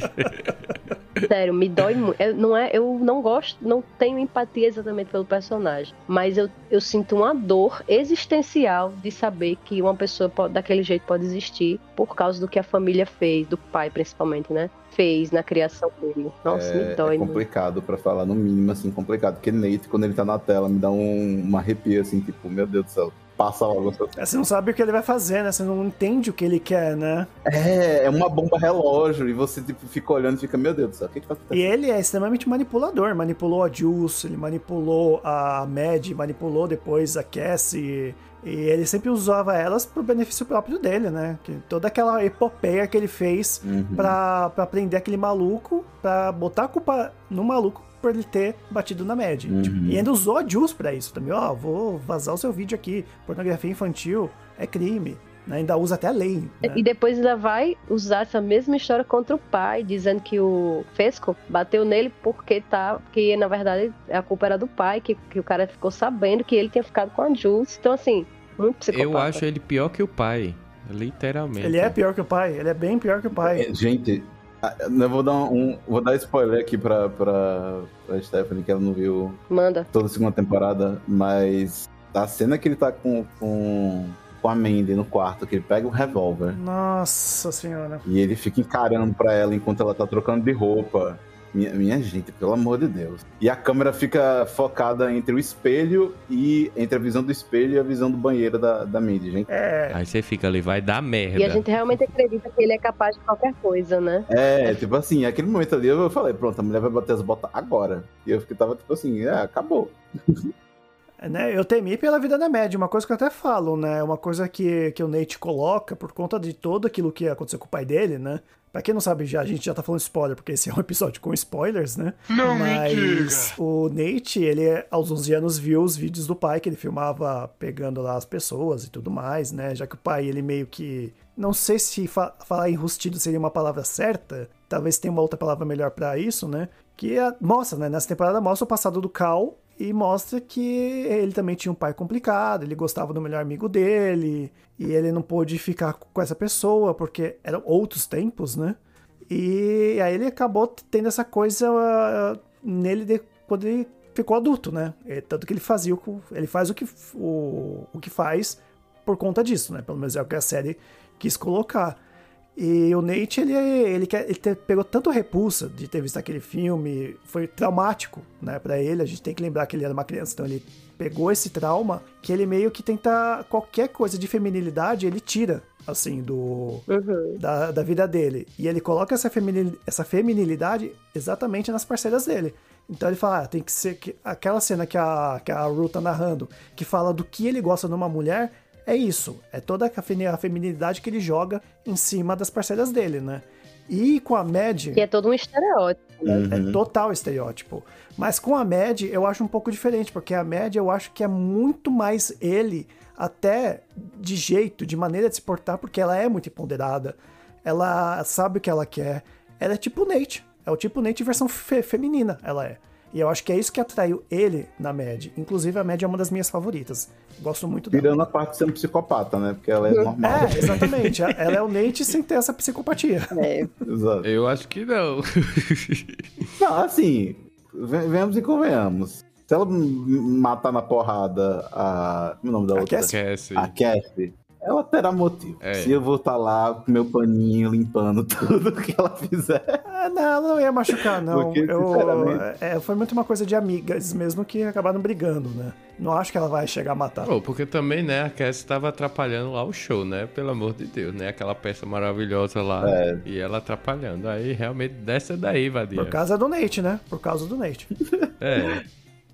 Sério, me dói muito. Eu, não é, eu não gosto, não tenho empatia exatamente pelo personagem, mas eu, eu sinto uma dor existencial de saber que uma pessoa pode- daquele jeito pode existir por causa do que a família fez, do pai principalmente, né? Fez na criação dele. Nossa, me É, dói é complicado pra falar, no mínimo, assim, complicado. Porque Nate, quando ele tá na tela, me dá um, uma arrepio, assim, tipo, meu Deus do céu, passa logo. É, Você não sabe o que ele vai fazer, né? Você não entende o que ele quer, né? É, é uma bomba relógio, e você, tipo, fica olhando e fica, meu Deus do céu, o que que tá E acontecendo? ele é extremamente manipulador. Manipulou a Jules, ele manipulou a Mad, manipulou depois a Cassie. E ele sempre usava elas pro benefício próprio dele, né? Que toda aquela epopeia que ele fez Uhum. pra, pra prender aquele maluco, pra botar a culpa no maluco por ele ter batido na Mad. Uhum. Tipo, e ainda usou a Jules pra isso também. Ó, vou vazar o seu vídeo aqui. Pornografia infantil é crime. né? Ainda usa até a lei. né? E depois ainda vai usar essa mesma história contra o pai, dizendo que o Fesco bateu nele porque tá. Que na verdade a culpa era do pai, que, que o cara ficou sabendo que ele tinha ficado com a Jules. Então, assim, muito psicopata. Eu acho ele pior que o pai. Literalmente. Ele é pior que o pai. Ele é bem pior que o pai. É, Gente, eu vou dar um. Vou dar spoiler aqui pra, pra, pra Stephanie, que ela não viu Manda. toda a segunda temporada, mas a cena que ele tá com, com, com a Mandy no quarto, que ele pega o revólver Nossa senhora. e ele fica encarando pra ela enquanto ela tá trocando de roupa. Minha, minha gente, pelo amor de Deus. E a câmera fica focada entre o espelho e. entre a visão do espelho e a visão do banheiro da, da Mandy, gente. É. Aí você fica ali, vai dar merda. E a gente realmente acredita que ele é capaz de qualquer coisa, né? É, tipo assim, aquele momento ali eu falei, pronto, a mulher vai bater as botas agora. E eu fiquei, tava tipo assim, é, acabou. Né, eu temi pela vida da média, uma coisa que eu até falo, né? Uma coisa que, que o Nate coloca por conta de tudo aquilo que aconteceu com o pai dele, né? Pra quem não sabe, já, a gente já tá falando spoiler, porque esse é um episódio com spoilers, né? Não Mas o Nate, ele aos 11 anos viu os vídeos do pai que ele filmava pegando lá as pessoas e tudo mais, né? Já que o pai, ele meio que. Não sei se fa falar enrustido seria uma palavra certa, talvez tenha uma outra palavra melhor pra isso, né? Que é- mostra, né? Nessa temporada mostra o passado do Cal e mostra que ele também tinha um pai complicado, ele gostava do melhor amigo dele, e ele não pôde ficar com essa pessoa porque eram outros tempos, né? E aí ele acabou tendo essa coisa ah, nele de- quando ele ficou adulto, né? É, tanto que ele fazia o, ele faz o que o, o que faz por conta disso, né? Pelo menos é o que a série quis colocar. E o Nate, ele, ele, quer- ele pegou tanto repulsa de ter visto aquele filme, foi traumático, né, pra ele. A gente tem que lembrar que ele era uma criança, então ele pegou esse trauma que ele meio que tenta qualquer coisa de feminilidade, ele tira, assim, do, Uhum. da, da vida dele. E ele coloca essa, feminil, essa feminilidade exatamente nas parceiras dele. Então ele fala, ah, tem que ser que, aquela cena que a, que a Ru tá narrando, que fala do que ele gosta numa mulher, é isso. É toda a femi- a feminilidade que ele joga em cima das parceiras dele, né? E com a Mad, Que é todo um estereótipo. é total estereótipo. Mas com a Mad, eu acho um pouco diferente, porque a Mad eu acho que é muito mais ele, até de jeito, de maneira de se portar, porque ela é muito empoderada. Ela sabe o que ela quer. Ela é tipo Nate. É o tipo Nate versão fe- feminina, ela é. E eu acho que é isso que atraiu ele na Mad. Inclusive, a Mad é uma das minhas favoritas. Gosto muito dela. Tirando a parte de ser um psicopata, né? Porque ela é normal. É, exatamente. Ela é o Nate sem ter essa psicopatia. É. Exato. Eu acho que não. Não, assim, ve- venhamos e convenhamos. Se ela matar na porrada a. Como é o nome da A outra? Cassie? A Cassie. Ela terá motivo. É. Se eu vou estar lá com meu paninho limpando tudo que ela fizer. Ah, não, ela não ia machucar, não. Porque, Eu, é, foi muito uma coisa de amigas mesmo que acabaram brigando, né? Não acho que ela vai chegar a matar. Pô, porque também, né, a Cassie tava atrapalhando lá o show, né? Pelo amor de Deus, né? Aquela peça maravilhosa lá. É. E ela atrapalhando. Aí realmente desce daí, Vadia. Por causa do Nate, né? Por causa do Nate. É.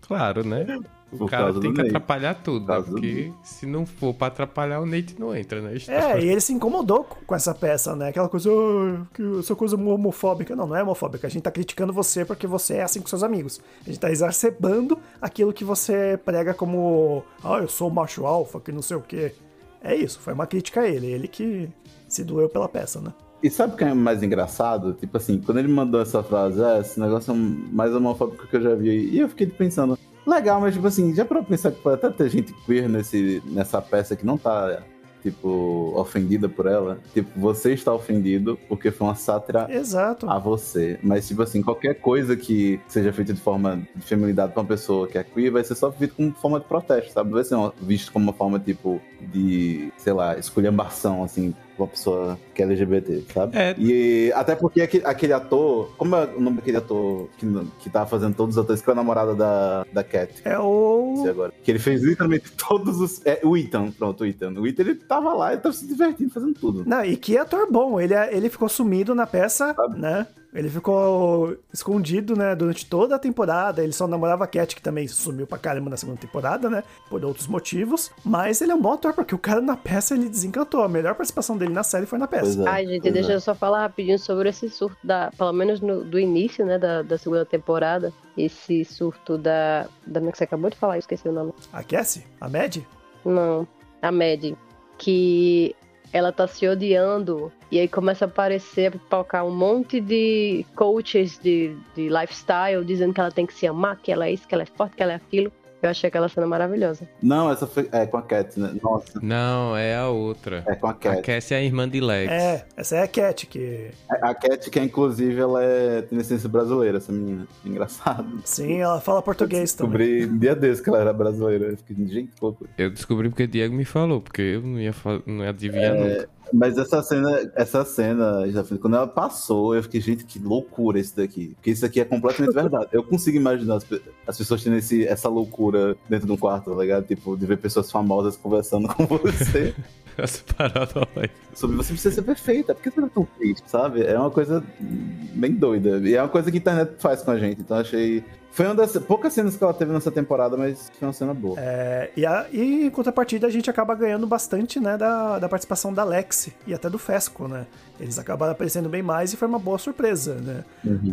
Claro, né? O Por cara tem que Nate. atrapalhar tudo, né? causa do Porque se não for pra atrapalhar, o Nate não entra história. É, e ele se incomodou com essa peça, né? Aquela coisa, "Ah, que essa coisa homofóbica. Não, não é homofóbica. A gente tá criticando você porque você é assim com seus amigos. A gente tá exacerbando aquilo que você prega como, ah, eu sou macho alfa, que não sei o quê. É isso, foi uma crítica a ele. Ele que se doeu pela peça, né? E sabe o que é mais engraçado? Tipo assim, quando ele mandou essa frase, ah, esse negócio é mais homofóbico que eu já vi. E eu fiquei pensando, legal, mas tipo assim, já pra pensar que pode até ter gente queer nesse, nessa peça que não tá, tipo, ofendida por ela. Tipo, você está ofendido porque foi uma sátira Exato. a você. Mas, tipo assim, qualquer coisa que seja feita de forma de feminilidade pra uma pessoa que é queer vai ser só visto como forma de protesto, sabe? Não vai ser visto como uma forma, tipo, de, sei lá, esculhambação, assim, pra uma pessoa que é LGBT, sabe? É. E até porque aquele, aquele ator, como é o nome daquele ator que, que tava fazendo todos os atores, que é a namorada da, da Cat? É o. agora. Que ele fez literalmente todos os. É, o Ethan, pronto, o Ethan. O Ethan ele tava lá, ele tava se divertindo fazendo tudo. Não, e que ator bom. Ele, ele ficou sumido na peça, né? Ele ficou escondido, né, durante toda a temporada. Ele só namorava a Cat, que também sumiu pra caramba na segunda temporada, né? Por outros motivos. Mas ele é um bom ator, porque o cara na peça ele desencantou. A melhor participação dele na série foi na peça. Pois é. Ai, gente, deixa é. eu só falar rapidinho sobre esse surto da. Pelo menos no- do início, né, da, da segunda temporada. Esse surto da. Da minha que você acabou de falar, eu esqueci o nome. A Cassie? A Mad? Não, a Mad. Que ela tá se odiando. E aí começa a aparecer, a pipocar um monte de coaches de, de lifestyle dizendo que ela tem que se amar, que ela é isso, que ela é forte, que ela é aquilo. Eu achei aquela cena maravilhosa. Não, essa foi. É com a Cat, né? Nossa, Não, é a outra. é com a A Cat. É a irmã de Lex. É, essa é a Cat, que. A Cat, que é, inclusive, ela é tem essência brasileira, essa menina. Engraçado. Sim, ela fala português também. Descobri um dia desse que ela era brasileira. Eu fiquei, gente, loucura. Eu descobri porque o Diego me falou, porque eu não ia, fa- não ia adivinhar nunca. Mas essa cena, essa cena, já quando ela passou, eu fiquei, gente, que loucura esse daqui. Porque isso aqui é completamente verdade. Eu consigo imaginar as, as pessoas tendo esse, essa loucura dentro de um quarto, tá ligado? Tipo, de ver pessoas famosas conversando com você. Essa parada lá. sobre você precisa ser perfeita. Por que você não é tão triste, sabe? É uma coisa bem doida. E é uma coisa que a internet faz com a gente. Então achei. Foi uma das poucas cenas que ela teve nessa temporada, mas foi uma cena boa. É, e, a, e em contrapartida a gente acaba ganhando bastante, né, da, da participação da Lexi e até do Fesco, né? Eles acabaram aparecendo bem mais e foi uma boa surpresa, né?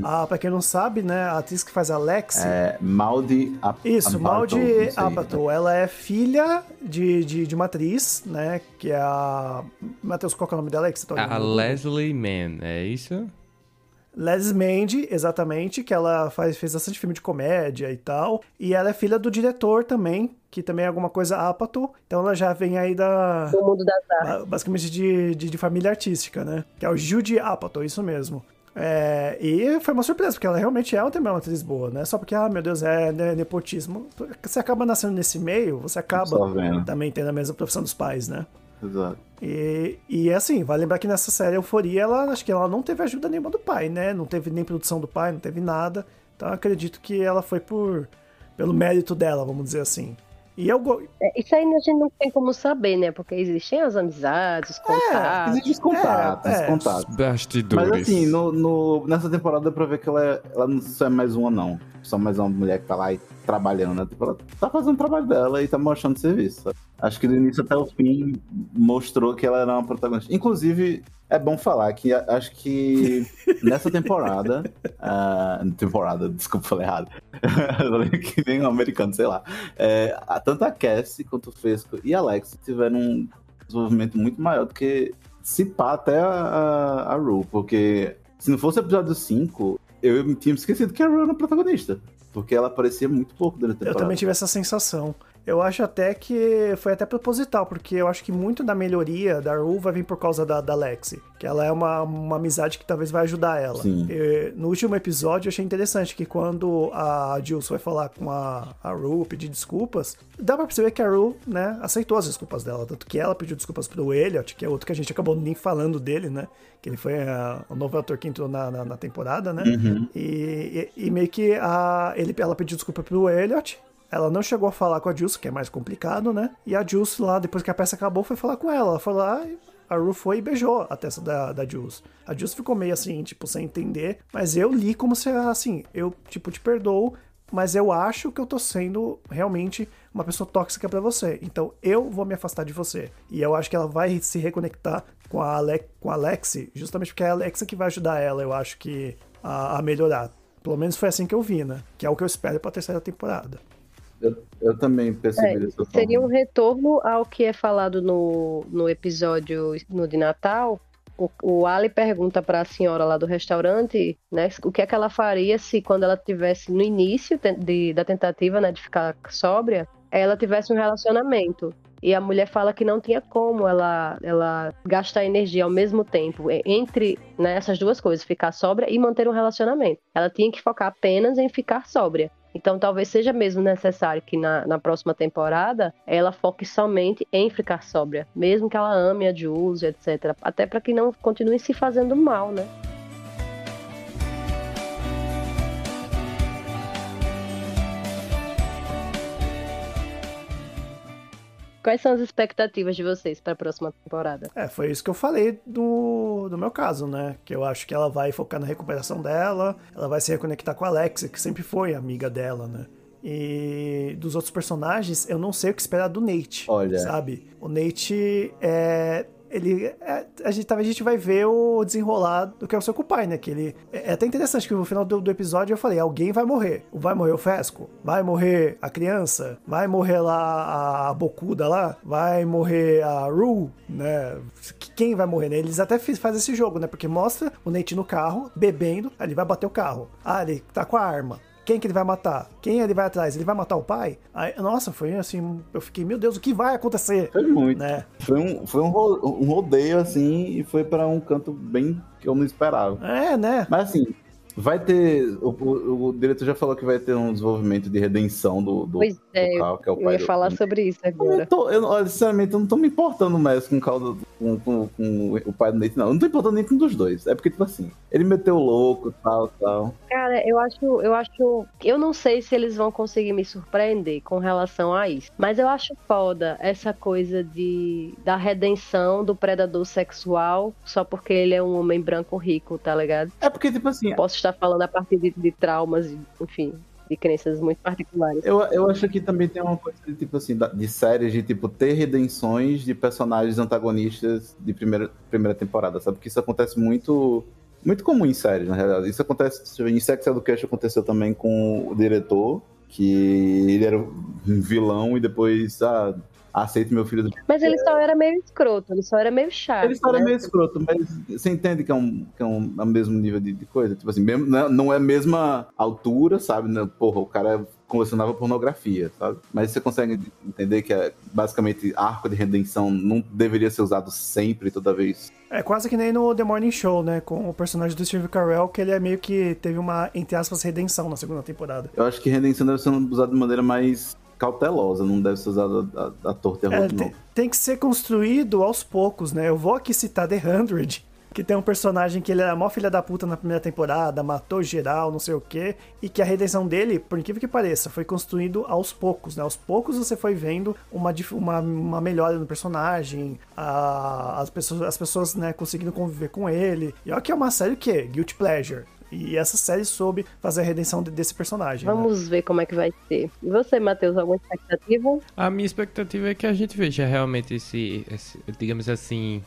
Ah, pra quem não sabe, né, a atriz que faz a Lexi... É, Maldi Ap Isso, Apatow, Maldi. Apatow. Ela é filha de, de, de uma atriz, né? Que é a. Matheus, qual que é o nome tá olhando A? Leslie Mann, é isso? Les Mandy, exatamente, que ela faz, fez bastante filme de comédia e tal. E ela é filha do diretor também, que também é alguma coisa Apatow. Então ela já vem aí da. O mundo das artes. ba- Basicamente de, de, de família artística, né? Que é o Judy Apatow, isso mesmo. É, e foi uma surpresa, porque ela realmente é uma- também uma atriz boa, né? Só porque, ah, meu Deus, é né, nepotismo. Você acaba nascendo nesse meio, você acaba também tendo a mesma profissão dos pais, né? Exato. E, e é assim, vale lembrar que nessa série Euforia, ela acho que ela não teve ajuda nenhuma do pai, né? Não teve nem produção do pai, não teve nada. Então eu acredito que ela foi por pelo mérito dela, vamos dizer assim. E eu go- É, isso aí a gente não tem como saber, né? Porque existem as amizades, os contatos. Existem os contatos, é, os é. contatos. Bastidores. Mas assim, no, no- nessa temporada dá pra ver que ela, é, ela não só é mais uma, não. Só mais uma mulher que tá lá e trabalhando, né? Tipo, ela tá fazendo o trabalho dela e tá mostrando serviço. Acho que do início até o fim mostrou que ela era uma protagonista. Inclusive, é bom falar que acho que nessa temporada. ah, temporada, desculpa, falei errado. Que nem um americano, sei lá. É, tanto a Cassie quanto o Fesco e a Alex tiveram um desenvolvimento muito maior do que se pá até a, a, a Ru, porque se não fosse o episódio 5, eu tinha esquecido que a era a protagonista. Porque ela aparecia muito pouco durante a eu temporada. também tive essa sensação. Eu acho até que foi até proposital, porque eu acho que muito da melhoria da Ru vai vir por causa da, da Lexi. Que ela é uma, uma amizade que talvez vai ajudar ela. E, no último episódio eu achei interessante que quando a Jules foi falar com a, a Ru, pedir desculpas, dá pra perceber que a Ru, né, aceitou as desculpas dela. Tanto que ela pediu desculpas pro Elliot, que é outro que a gente acabou nem falando dele, né? Que ele foi ah, o novo ator que entrou na, na, na temporada, né? E, e, e meio que a, ele, ela pediu desculpa pro Elliot. Ela não chegou a falar com a Jules, que é mais complicado, né? E a Jules lá, depois que a peça acabou, foi falar com ela. Ela falou, ah, a Ru foi e beijou a testa da, da Jules. A Jules ficou meio assim, tipo, sem entender. Mas eu li como se, assim, eu, tipo, te perdoo, mas eu acho que eu tô sendo realmente uma pessoa tóxica pra você. Então eu vou me afastar de você. E eu acho que ela vai se reconectar com a, Ale com a Alexi, justamente porque é a Alexa que vai ajudar ela, eu acho que, a, a melhorar. Pelo menos foi assim que eu vi, né? Que é o que eu espero pra terceira temporada. Eu, eu também percebi É, forma. seria um retorno ao que é falado no, no episódio no de Natal. O, o Ali pergunta para a senhora lá do restaurante, né, o que é que ela faria se quando ela tivesse no início de- da tentativa, né, de ficar sóbria, ela tivesse um relacionamento. E a mulher fala que não tinha como ela, ela gastar energia ao mesmo tempo entre né, essas duas coisas, ficar sóbria e manter um relacionamento. Ela tinha que focar apenas em ficar sóbria. Então talvez seja mesmo necessário que na, na próxima temporada ela foque somente em ficar sóbria, mesmo que ela ame a Jules, etc. Até para que não continue se fazendo mal, né? Quais são as expectativas de vocês para a próxima temporada? É, foi isso que eu falei do, do meu caso, né? Que eu acho que ela vai focar na recuperação dela, ela vai se reconectar com a Alexia, que sempre foi amiga dela, né? E dos outros personagens, eu não sei o que esperar do Nate. Olha. Sabe? O Nate é. Ele. é- a gente, talvez a gente vai ver o desenrolar do que é o seu pai, né? Que ele. É até interessante que no final do, do episódio eu falei: alguém vai morrer. Vai morrer o Fesco? Vai morrer a criança? Vai morrer lá a Bocuda lá? Vai morrer a Ru? Né? Quem vai morrer, né? Eles até fazem esse jogo, né? Porque mostra o Nate no carro, bebendo, ele vai bater o carro. Ah, ele tá com a arma. Quem que ele vai matar? Quem ele vai atrás? Ele vai matar o pai? Aí, nossa, foi assim, eu fiquei, meu Deus, o que vai acontecer? Foi muito. Né? Foi, um, foi um, ro- um rodeio, assim, e foi pra um canto bem que eu não esperava. É, né? Mas assim, vai ter. O, o- o diretor já falou que vai ter um desenvolvimento de redenção do, do, Pois do é, Cal, que é o Eu pai ia do- falar sobre isso Eu, não agora. tô, eu, olha, sinceramente, eu não tô me importando mais com o, Cal do- com, com- com o pai do Nate, não. Eu não tô importando nem com um dos dois. É porque, tipo assim, ele meteu o louco tal, tal. Cara, eu acho, eu acho, eu não sei se eles vão conseguir me surpreender com relação a isso, mas eu acho foda essa coisa de da redenção do predador sexual só porque ele é um homem branco rico, tá ligado? É porque, tipo assim, Posso estar falando a partir de, de traumas, enfim, de crenças muito particulares. Eu, eu acho que também tem uma coisa de, tipo assim, de séries de tipo ter redenções de personagens antagonistas de primeira, primeira temporada, sabe? Porque isso acontece muito muito comum em séries, na realidade. Isso acontece, em Sex Education aconteceu também com o diretor, que ele era um vilão e depois, ah, aceita meu filho do Mas ele só era meio escroto, ele só era meio chato. ele só era né? meio escroto, mas você entende que é um, que é um é o mesmo nível de, de coisa? Tipo assim, mesmo, não, não é a mesma altura, sabe? Né? Porra, o cara colecionava pornografia, sabe? Mas você consegue entender que é basicamente arco de redenção não deveria ser usado sempre, toda vez. É quase que nem no The Morning Show, né? Com o personagem do Steve Carell, que ele é meio que teve uma, entre aspas, redenção na segunda temporada. Eu acho que redenção deve ser usada de maneira mais cautelosa, não deve ser usada a, a torta a É, rodo, tem, tem que ser construído aos poucos, né? Eu vou aqui citar The Hundred, que tem um personagem que ele era mó filha da puta na primeira temporada, matou geral, não sei o quê, e que a redenção dele, por incrível que pareça, foi construído aos poucos, né? Aos poucos você foi vendo uma, uma, uma melhora no personagem, a- as pessoas, as pessoas né, conseguindo conviver com ele. E olha que é uma série o quê? Guilty Pleasure. E essa série soube fazer a redenção de- desse personagem. né? Vamos ver como é que vai ser. E você, Matheus, alguma expectativa? A minha expectativa é que a gente veja realmente esse, esse, digamos assim,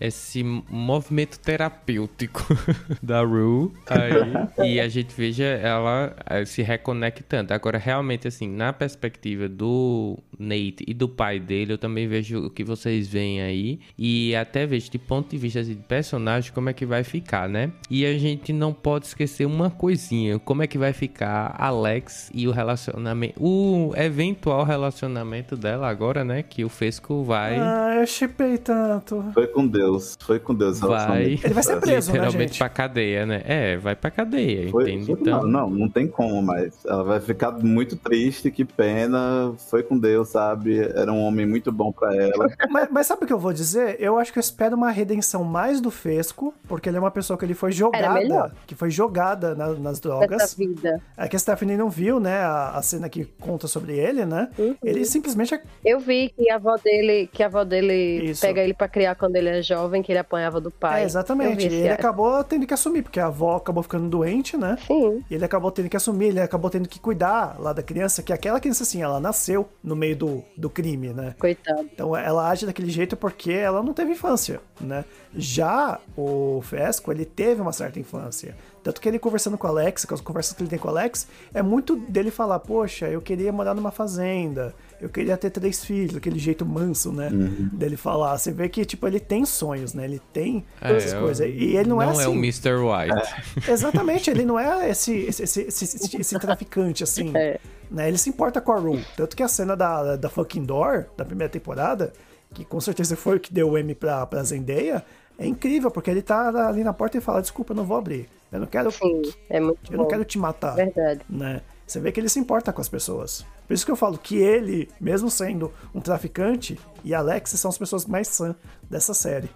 esse movimento terapêutico da Rue aí, e a gente veja ela eh, se reconectando. Agora, realmente, assim, na perspectiva do Nate e do pai dele, eu também vejo o que vocês veem aí, e até vejo de ponto de vista assim, de personagem como é que vai ficar, né? E a gente não pode esquecer uma coisinha, como é que vai ficar Alex e o relacionamento, o eventual relacionamento dela agora, né? Que o Fesco vai... Ah, eu chipei tanto. Foi com Deus, foi com Deus. Vai. Ele vai ser preso, né, literalmente gente? pra cadeia, né? É, vai pra cadeia, Foi- entende? foi- Então, Não, não, não tem como mais. Ela vai ficar muito triste, que pena. Foi com Deus, sabe? Era um homem muito bom pra ela. Mas, mas sabe o que eu vou dizer? Eu acho que eu espero uma redenção mais do Fesco, porque ele é uma pessoa que ele foi jogada, que foi jogada na- nas drogas. vida. É que a Stephanie não viu, né, a, a cena que conta sobre ele, né? Uhum. Ele simplesmente é Eu vi que a avó dele, que a avó dele Isso. pega ele pra criar quando ele é jovem, que ele apanhava do pai. É, exatamente. E ele arco. acabou tendo que assumir, porque a avó acabou ficando doente, né? Sim, E ele acabou tendo que assumir, ele acabou tendo que cuidar lá da criança, que aquela criança, assim, ela nasceu no meio do, do crime, né? coitado. Então ela age daquele jeito porque ela não teve infância, né? Já o Fesco, ele teve uma certa infância. Tanto que ele conversando com o Alex, com as conversas que ele tem com o Alex, é muito dele falar, poxa, eu queria morar numa fazenda, eu queria ter três filhos, aquele jeito manso, né? Dele falar. Você vê que, tipo, ele tem sonhos, né? Ele tem É, essas eu- coisas. E ele não, é assim. o Mr. White. Exatamente, ele não é esse, esse, esse, esse- esse- esse traficante, assim. É. Né? Ele se importa com a Rue. Tanto que a cena da, da fucking door, da primeira temporada, que com certeza foi o que deu o M pra, pra Zendaya, é incrível, porque ele tá ali na porta e fala, desculpa, eu não vou abrir. Eu não quero, Sim, é muito eu bom. não quero te matar. Verdade. Né? Você vê que ele se importa com as pessoas. Por isso que eu falo que ele, mesmo sendo um traficante, e Alex são as pessoas mais sã dessa série.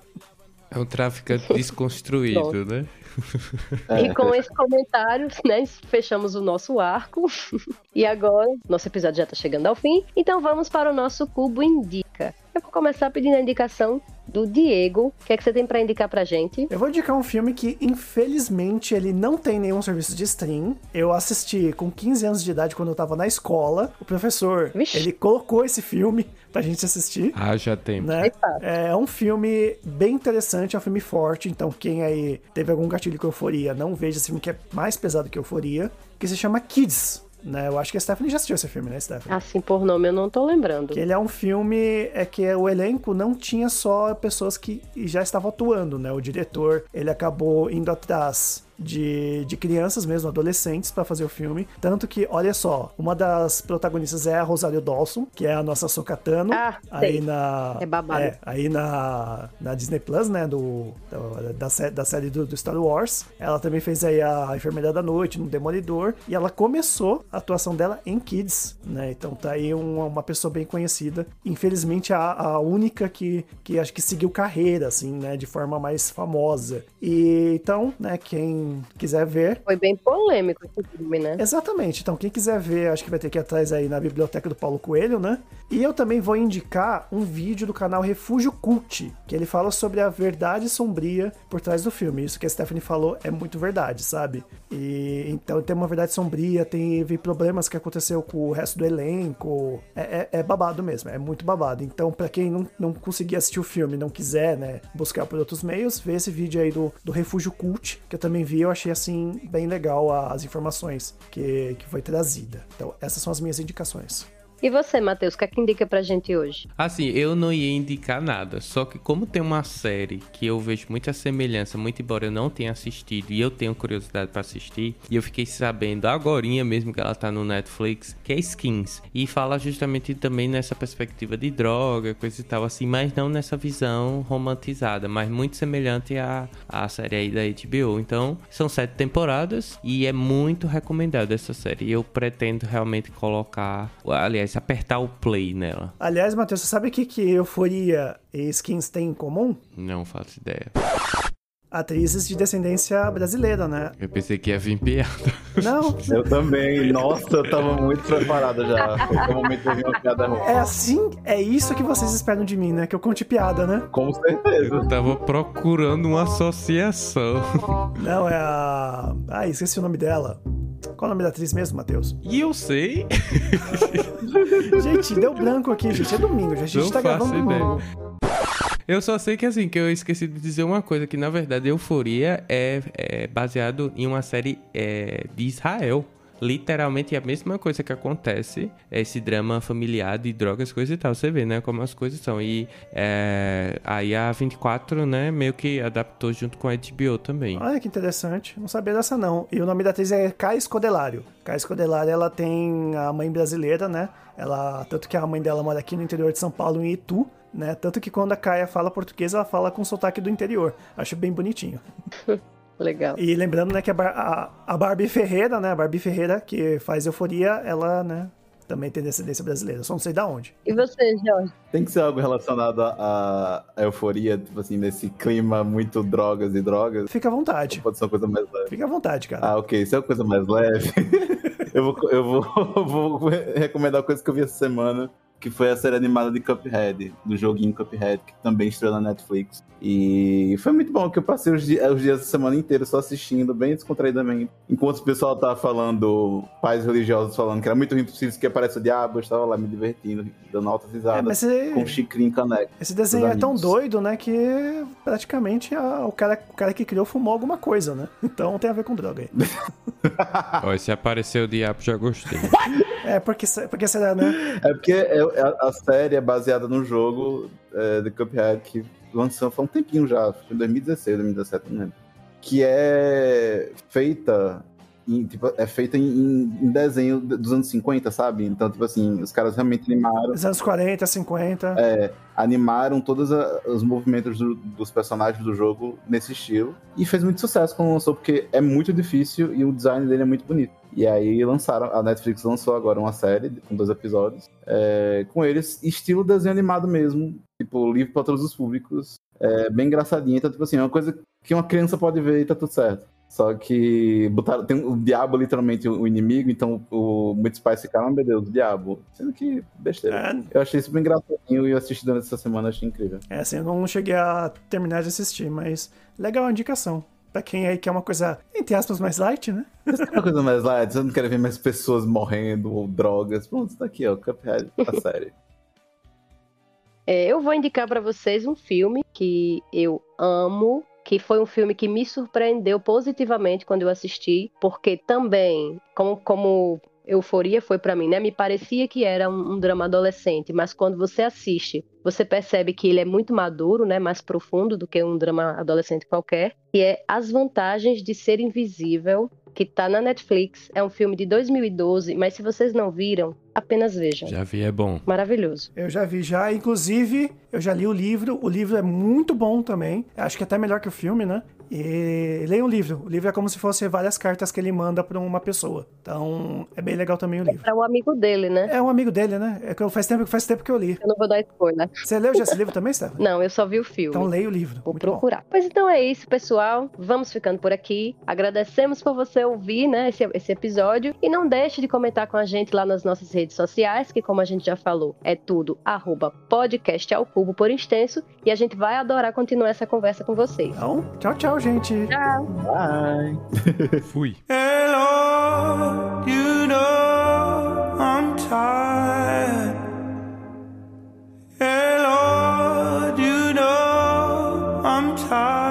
É um traficante desconstruído, né? E com esse comentário, né, fechamos o nosso arco. e agora, nosso episódio já tá chegando ao fim. Então vamos para o nosso Cubo Indica. Eu vou começar pedindo a indicação do Diego. O que é que você tem pra indicar pra gente? Eu vou indicar um filme que, infelizmente, ele não tem nenhum serviço de stream. Eu assisti com 15 anos de idade quando eu tava na escola. O professor, Vixe. ele colocou esse filme pra gente assistir. Ah, já tem. Né? É um filme bem interessante, é um filme forte. Então, quem aí teve algum gatilho com euforia, não veja esse filme que é mais pesado que euforia, que se chama Kids. Né? Eu acho que a Stephanie já assistiu esse filme, né, Stephanie? Assim, por nome, eu não tô lembrando. Que ele é um filme é que o elenco não tinha só pessoas que já estavam atuando, né? O diretor, ele acabou indo atrás de, de crianças mesmo, adolescentes, pra fazer o filme. Tanto que, olha só, uma das protagonistas é a Rosário Dawson, que é a nossa Sokatano. Ah, aí sei. na. É babado. aí na, na Disney Plus, né? Do, da, da, da série do, do Star Wars. Ela também fez aí a Enfermeira da Noite, no Demolidor. E ela começou a atuação dela em Kids, né? Então tá aí uma, uma pessoa bem conhecida. Infelizmente, a, a única que, que acho que seguiu carreira, assim, né? De forma mais famosa. E então, né? Quem quiser ver, Foi bem polêmico esse filme, né? Exatamente. Então, quem quiser ver, acho que vai ter que ir atrás aí na biblioteca do Paulo Coelho, né? E eu também vou indicar um vídeo do canal Refúgio Cult, que ele fala sobre a verdade sombria por trás do filme. Isso que a Stephanie falou é muito verdade, sabe? E então tem uma verdade sombria, teve problemas que aconteceu com o resto do elenco. É, é- é babado mesmo, é muito babado. Então, pra quem não, não conseguir assistir o filme, não quiser, né, buscar por outros meios, vê esse vídeo aí do, do Refúgio Cult, que eu também vi, eu achei assim bem legal as informações que, que foi trazida. Então, essas são as minhas indicações. E você, Matheus, o que é que indica pra gente hoje? Assim, eu não ia indicar nada, só que como tem uma série que eu vejo muita semelhança, muito embora eu não tenha assistido e eu tenho curiosidade pra assistir, e eu fiquei sabendo agorinha mesmo que ela tá no Netflix, que é Skins, e fala justamente também nessa perspectiva de droga, coisa e tal assim, mas não nessa visão romantizada, mas muito semelhante à, à série aí da HBO. Então, são sete temporadas e é muito recomendada essa série. Eu pretendo realmente colocar, aliás, apertar o play nela. Aliás, Matheus, você sabe o que, que Euforia e Skins têm em comum? Não faço ideia. Atrizes de descendência brasileira, né? Eu pensei que ia vir piada. Não, Eu também. Nossa, eu tava muito preparado já. Foi o momento de eu vi uma piada ruim. é assim, é isso que vocês esperam de mim, né? Que eu conte piada, né? Com certeza. Eu tava procurando uma associação. Não, é a. Ah, esqueci o nome dela. Qual o nome da atriz mesmo, Matheus? E eu sei. Gente, deu branco aqui, gente. É domingo, já. A gente Não tá gravando ideia. domingo. Eu só sei que assim, que eu esqueci de dizer uma coisa, que na verdade Euforia é, é baseado em uma série é, de Israel. Literalmente é a mesma coisa que acontece, é esse drama familiar de drogas, coisa e tal. Você vê, né, como as coisas são. E é, aí a 24, né, meio que adaptou junto com a HBO também. Olha que interessante. Não sabia dessa não. E o nome da atriz é Kai Scodelário. Kai Scodelário, ela tem a mãe brasileira, né? Ela, tanto que a mãe dela mora aqui no interior de São Paulo, em Itu, né? Tanto que quando a Kaia fala português, ela fala com sotaque do interior. Acho bem bonitinho. Legal. E lembrando, né, que a, Bar- a, a Barbie Ferreira, né? A Barbie Ferreira, que faz euforia, ela, né, também tem descendência brasileira. Só não sei da onde. E você, Jorge? Tem que ser algo relacionado à à euforia, tipo assim, nesse clima muito drogas e drogas. Fica à vontade. Pode ser uma coisa mais leve. Fica à vontade, cara. Ah, ok. Se é uma coisa mais leve, eu, vou, eu vou, vou recomendar uma coisa que eu vi essa semana, que foi a série animada de Cuphead, do joguinho Cuphead, que também estreou na Netflix. E foi muito bom, que eu passei os, di- os dias da semana inteira só assistindo, bem descontraídamente. Enquanto o pessoal tava falando, pais religiosos falando que era muito ruim que aparece o diabo, eu estava lá me divertindo, dando altas É, risadas, esse, com um chicrinho caneco. esse desenho é tão doido, né, que praticamente a- o, cara, o cara que criou fumou alguma coisa, né? Então tem a ver com droga aí. Ó, se aparecer o diabo, já gostei. É, porque, porque será, né? É porque é- é- a série é baseada no jogo é, de Cuphead que lançou faz um tempinho já, foi em 2016, 2017, não lembro. Que é feita em, tipo, é feita em, em- desenho dos anos 50, sabe? Então, tipo assim, os caras realmente animaram, Nos anos 40, 50. É. animaram todos a- os movimentos do- dos personagens do jogo nesse estilo. E fez muito sucesso quando lançou, porque é muito difícil e o design dele é muito bonito. E aí lançaram, a Netflix lançou agora uma série com dois episódios, é, com eles, estilo desenho animado mesmo, tipo, livre para todos os públicos, é, bem engraçadinho. Então, tipo assim, é uma coisa que uma criança pode ver e tá tudo certo. Só que botaram, tem o diabo literalmente o inimigo, então o, muitos pais ficaram, meu Deus, o diabo. Sendo que besteira. É, Eu achei isso bem engraçadinho e eu assisti durante essa semana, achei incrível. É, assim, eu não cheguei a terminar de assistir, mas legal a indicação. Pra quem aí quer uma coisa, entre aspas, mais light, né? Você quer uma coisa mais light? Você não quer ver mais pessoas morrendo ou drogas? Pronto, tá aqui, ó, Cuphead, a série. É, eu vou indicar pra vocês um filme que eu amo, que foi um filme que me surpreendeu positivamente quando eu assisti, porque também, como, como Euforia foi pra mim, né? Me parecia que era um, um drama adolescente, mas quando você assiste, você percebe que ele é muito maduro, né? Mais profundo do que um drama adolescente qualquer, e é As Vantagens de Ser Invisível, que tá na Netflix. É um filme de 2012, mas se vocês não viram, apenas vejam. Já vi, é bom. Maravilhoso. Eu já vi já, inclusive, eu já li o livro. O livro é muito bom também. Acho que até melhor que o filme, né? E leia o livro. O livro é como se fosse várias cartas que ele manda pra uma pessoa. Então, é bem legal também o livro. Pra o amigo dele, né? É um amigo dele, né? É que faz tempo, faz tempo que eu li. Eu não vou dar spoiler. Você leu já esse livro também, Stephanie? Não, eu só vi o filme. Então leia o livro. Vou Muito bom. procurar. Pois então é isso, pessoal. Vamos ficando por aqui. Agradecemos por você ouvir né, esse, esse episódio. E não deixe de comentar com a gente lá nas nossas redes sociais, que como a gente já falou, é tudo arroba podcast ao cubo por extenso. E a gente vai adorar continuar essa conversa com vocês. Então, tchau, tchau, gente. Tchau! Bye! Fui. Hey Lord, you know I'm tired. Hey Lord, you know I'm tired.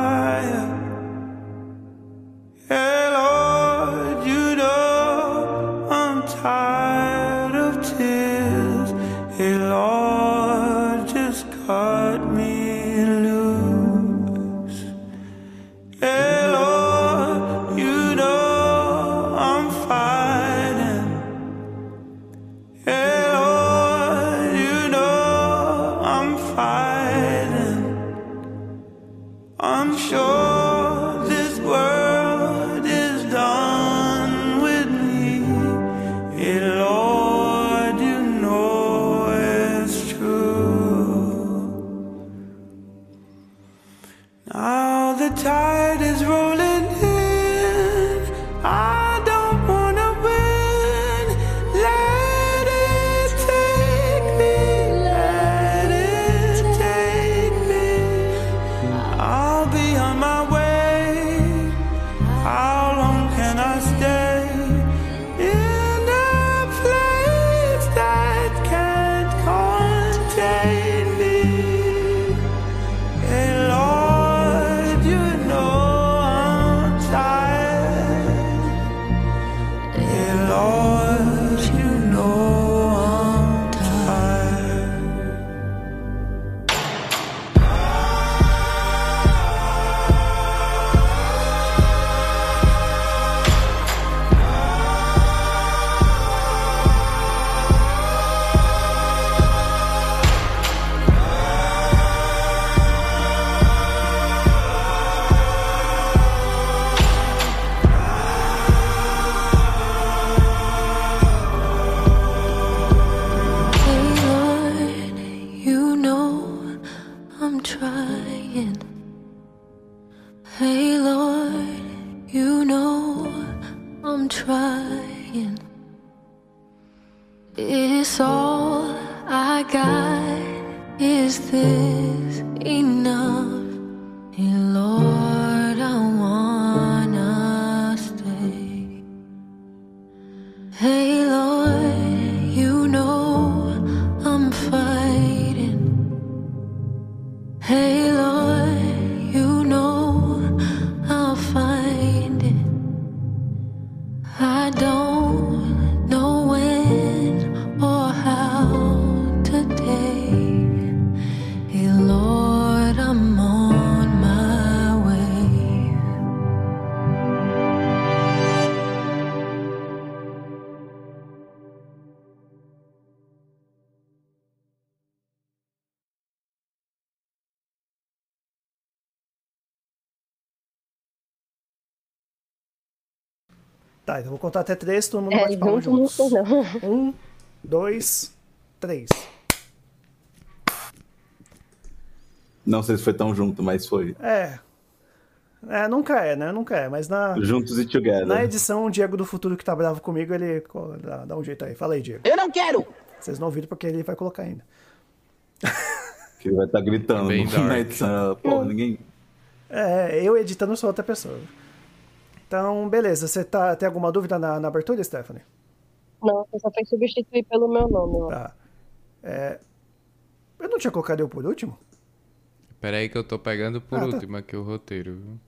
Tá, então eu vou contar até três, todo mundo É, bate palma juntos. não. Um, dois, três. Não sei se foi tão junto, mas foi. É. É, nunca é, né? Nunca é, mas na, Juntos e together. na edição, o Diego do Futuro que tá bravo comigo, ele dá, dá um jeito aí. Fala aí, Diego. Eu não quero! Vocês não ouviram porque ele vai colocar ainda. Que ele vai estar gritando Bem na dark. edição. Porra, ninguém. É, eu editando sou outra pessoa. Então, beleza. Você tá, tem alguma dúvida na, na abertura, Stephanie? Não, você só fez substituir pelo meu nome. Tá. É, eu não tinha colocado eu por último? Pera aí que eu tô pegando por Ah, tá. último aqui o roteiro, viu?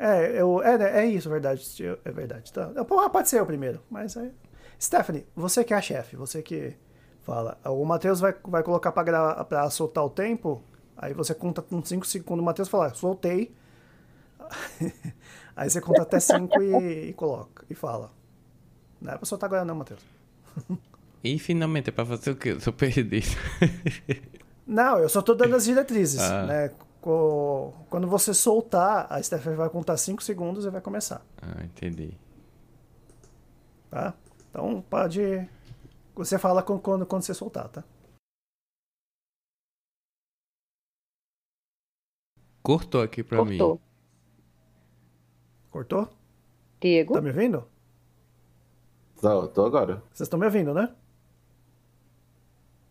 É, eu, é, né, é isso, verdade. É verdade. Tá. Porra, pode ser eu primeiro. Mas é. Stephanie, você que é a chefe, você que fala. O Matheus vai, vai colocar pra, gra- pra soltar o tempo. Aí você conta com 5 segundos. O Matheus fala, soltei. aí você conta até 5 e, e coloca. E fala. Não é pra soltar agora, não, Matheus. E finalmente é pra fazer o quê? Eu tô perdido. Não, eu só tô dando as diretrizes. Ah. né? Quando você soltar, a Stephanie vai contar 5 segundos e vai começar. ah, entendi. Tá? Então pode. Você fala quando, quando você soltar, tá? Cortou aqui pra mim. Cortou. Diego? Tá me ouvindo? Tô, tô agora. Vocês estão me ouvindo, né?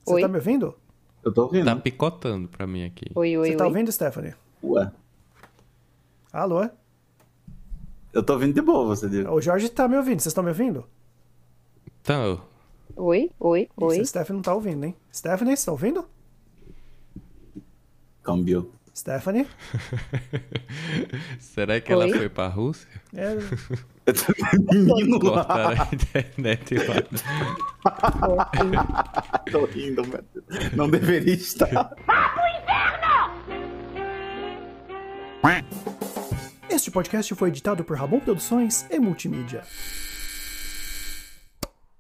Você Oi? tá me ouvindo? Eu tô ouvindo. Tá picotando pra mim aqui. Oi, oi, Você tá oi. ouvindo, Stephanie? Ué. Alô? Eu tô ouvindo de boa, você diz. O Jorge tá me ouvindo. Vocês estão me ouvindo? Então, Oi, oi, oi. A Stephanie não tá ouvindo, hein? Stephanie, você tá ouvindo? Câmbio. Stephanie? será que ela Oi? foi pra Rússia? É, Menino Cortaram a internet lá. Tô rindo, Deus. Não deveria estar. Este podcast foi editado por Rabon Produções e Multimídia.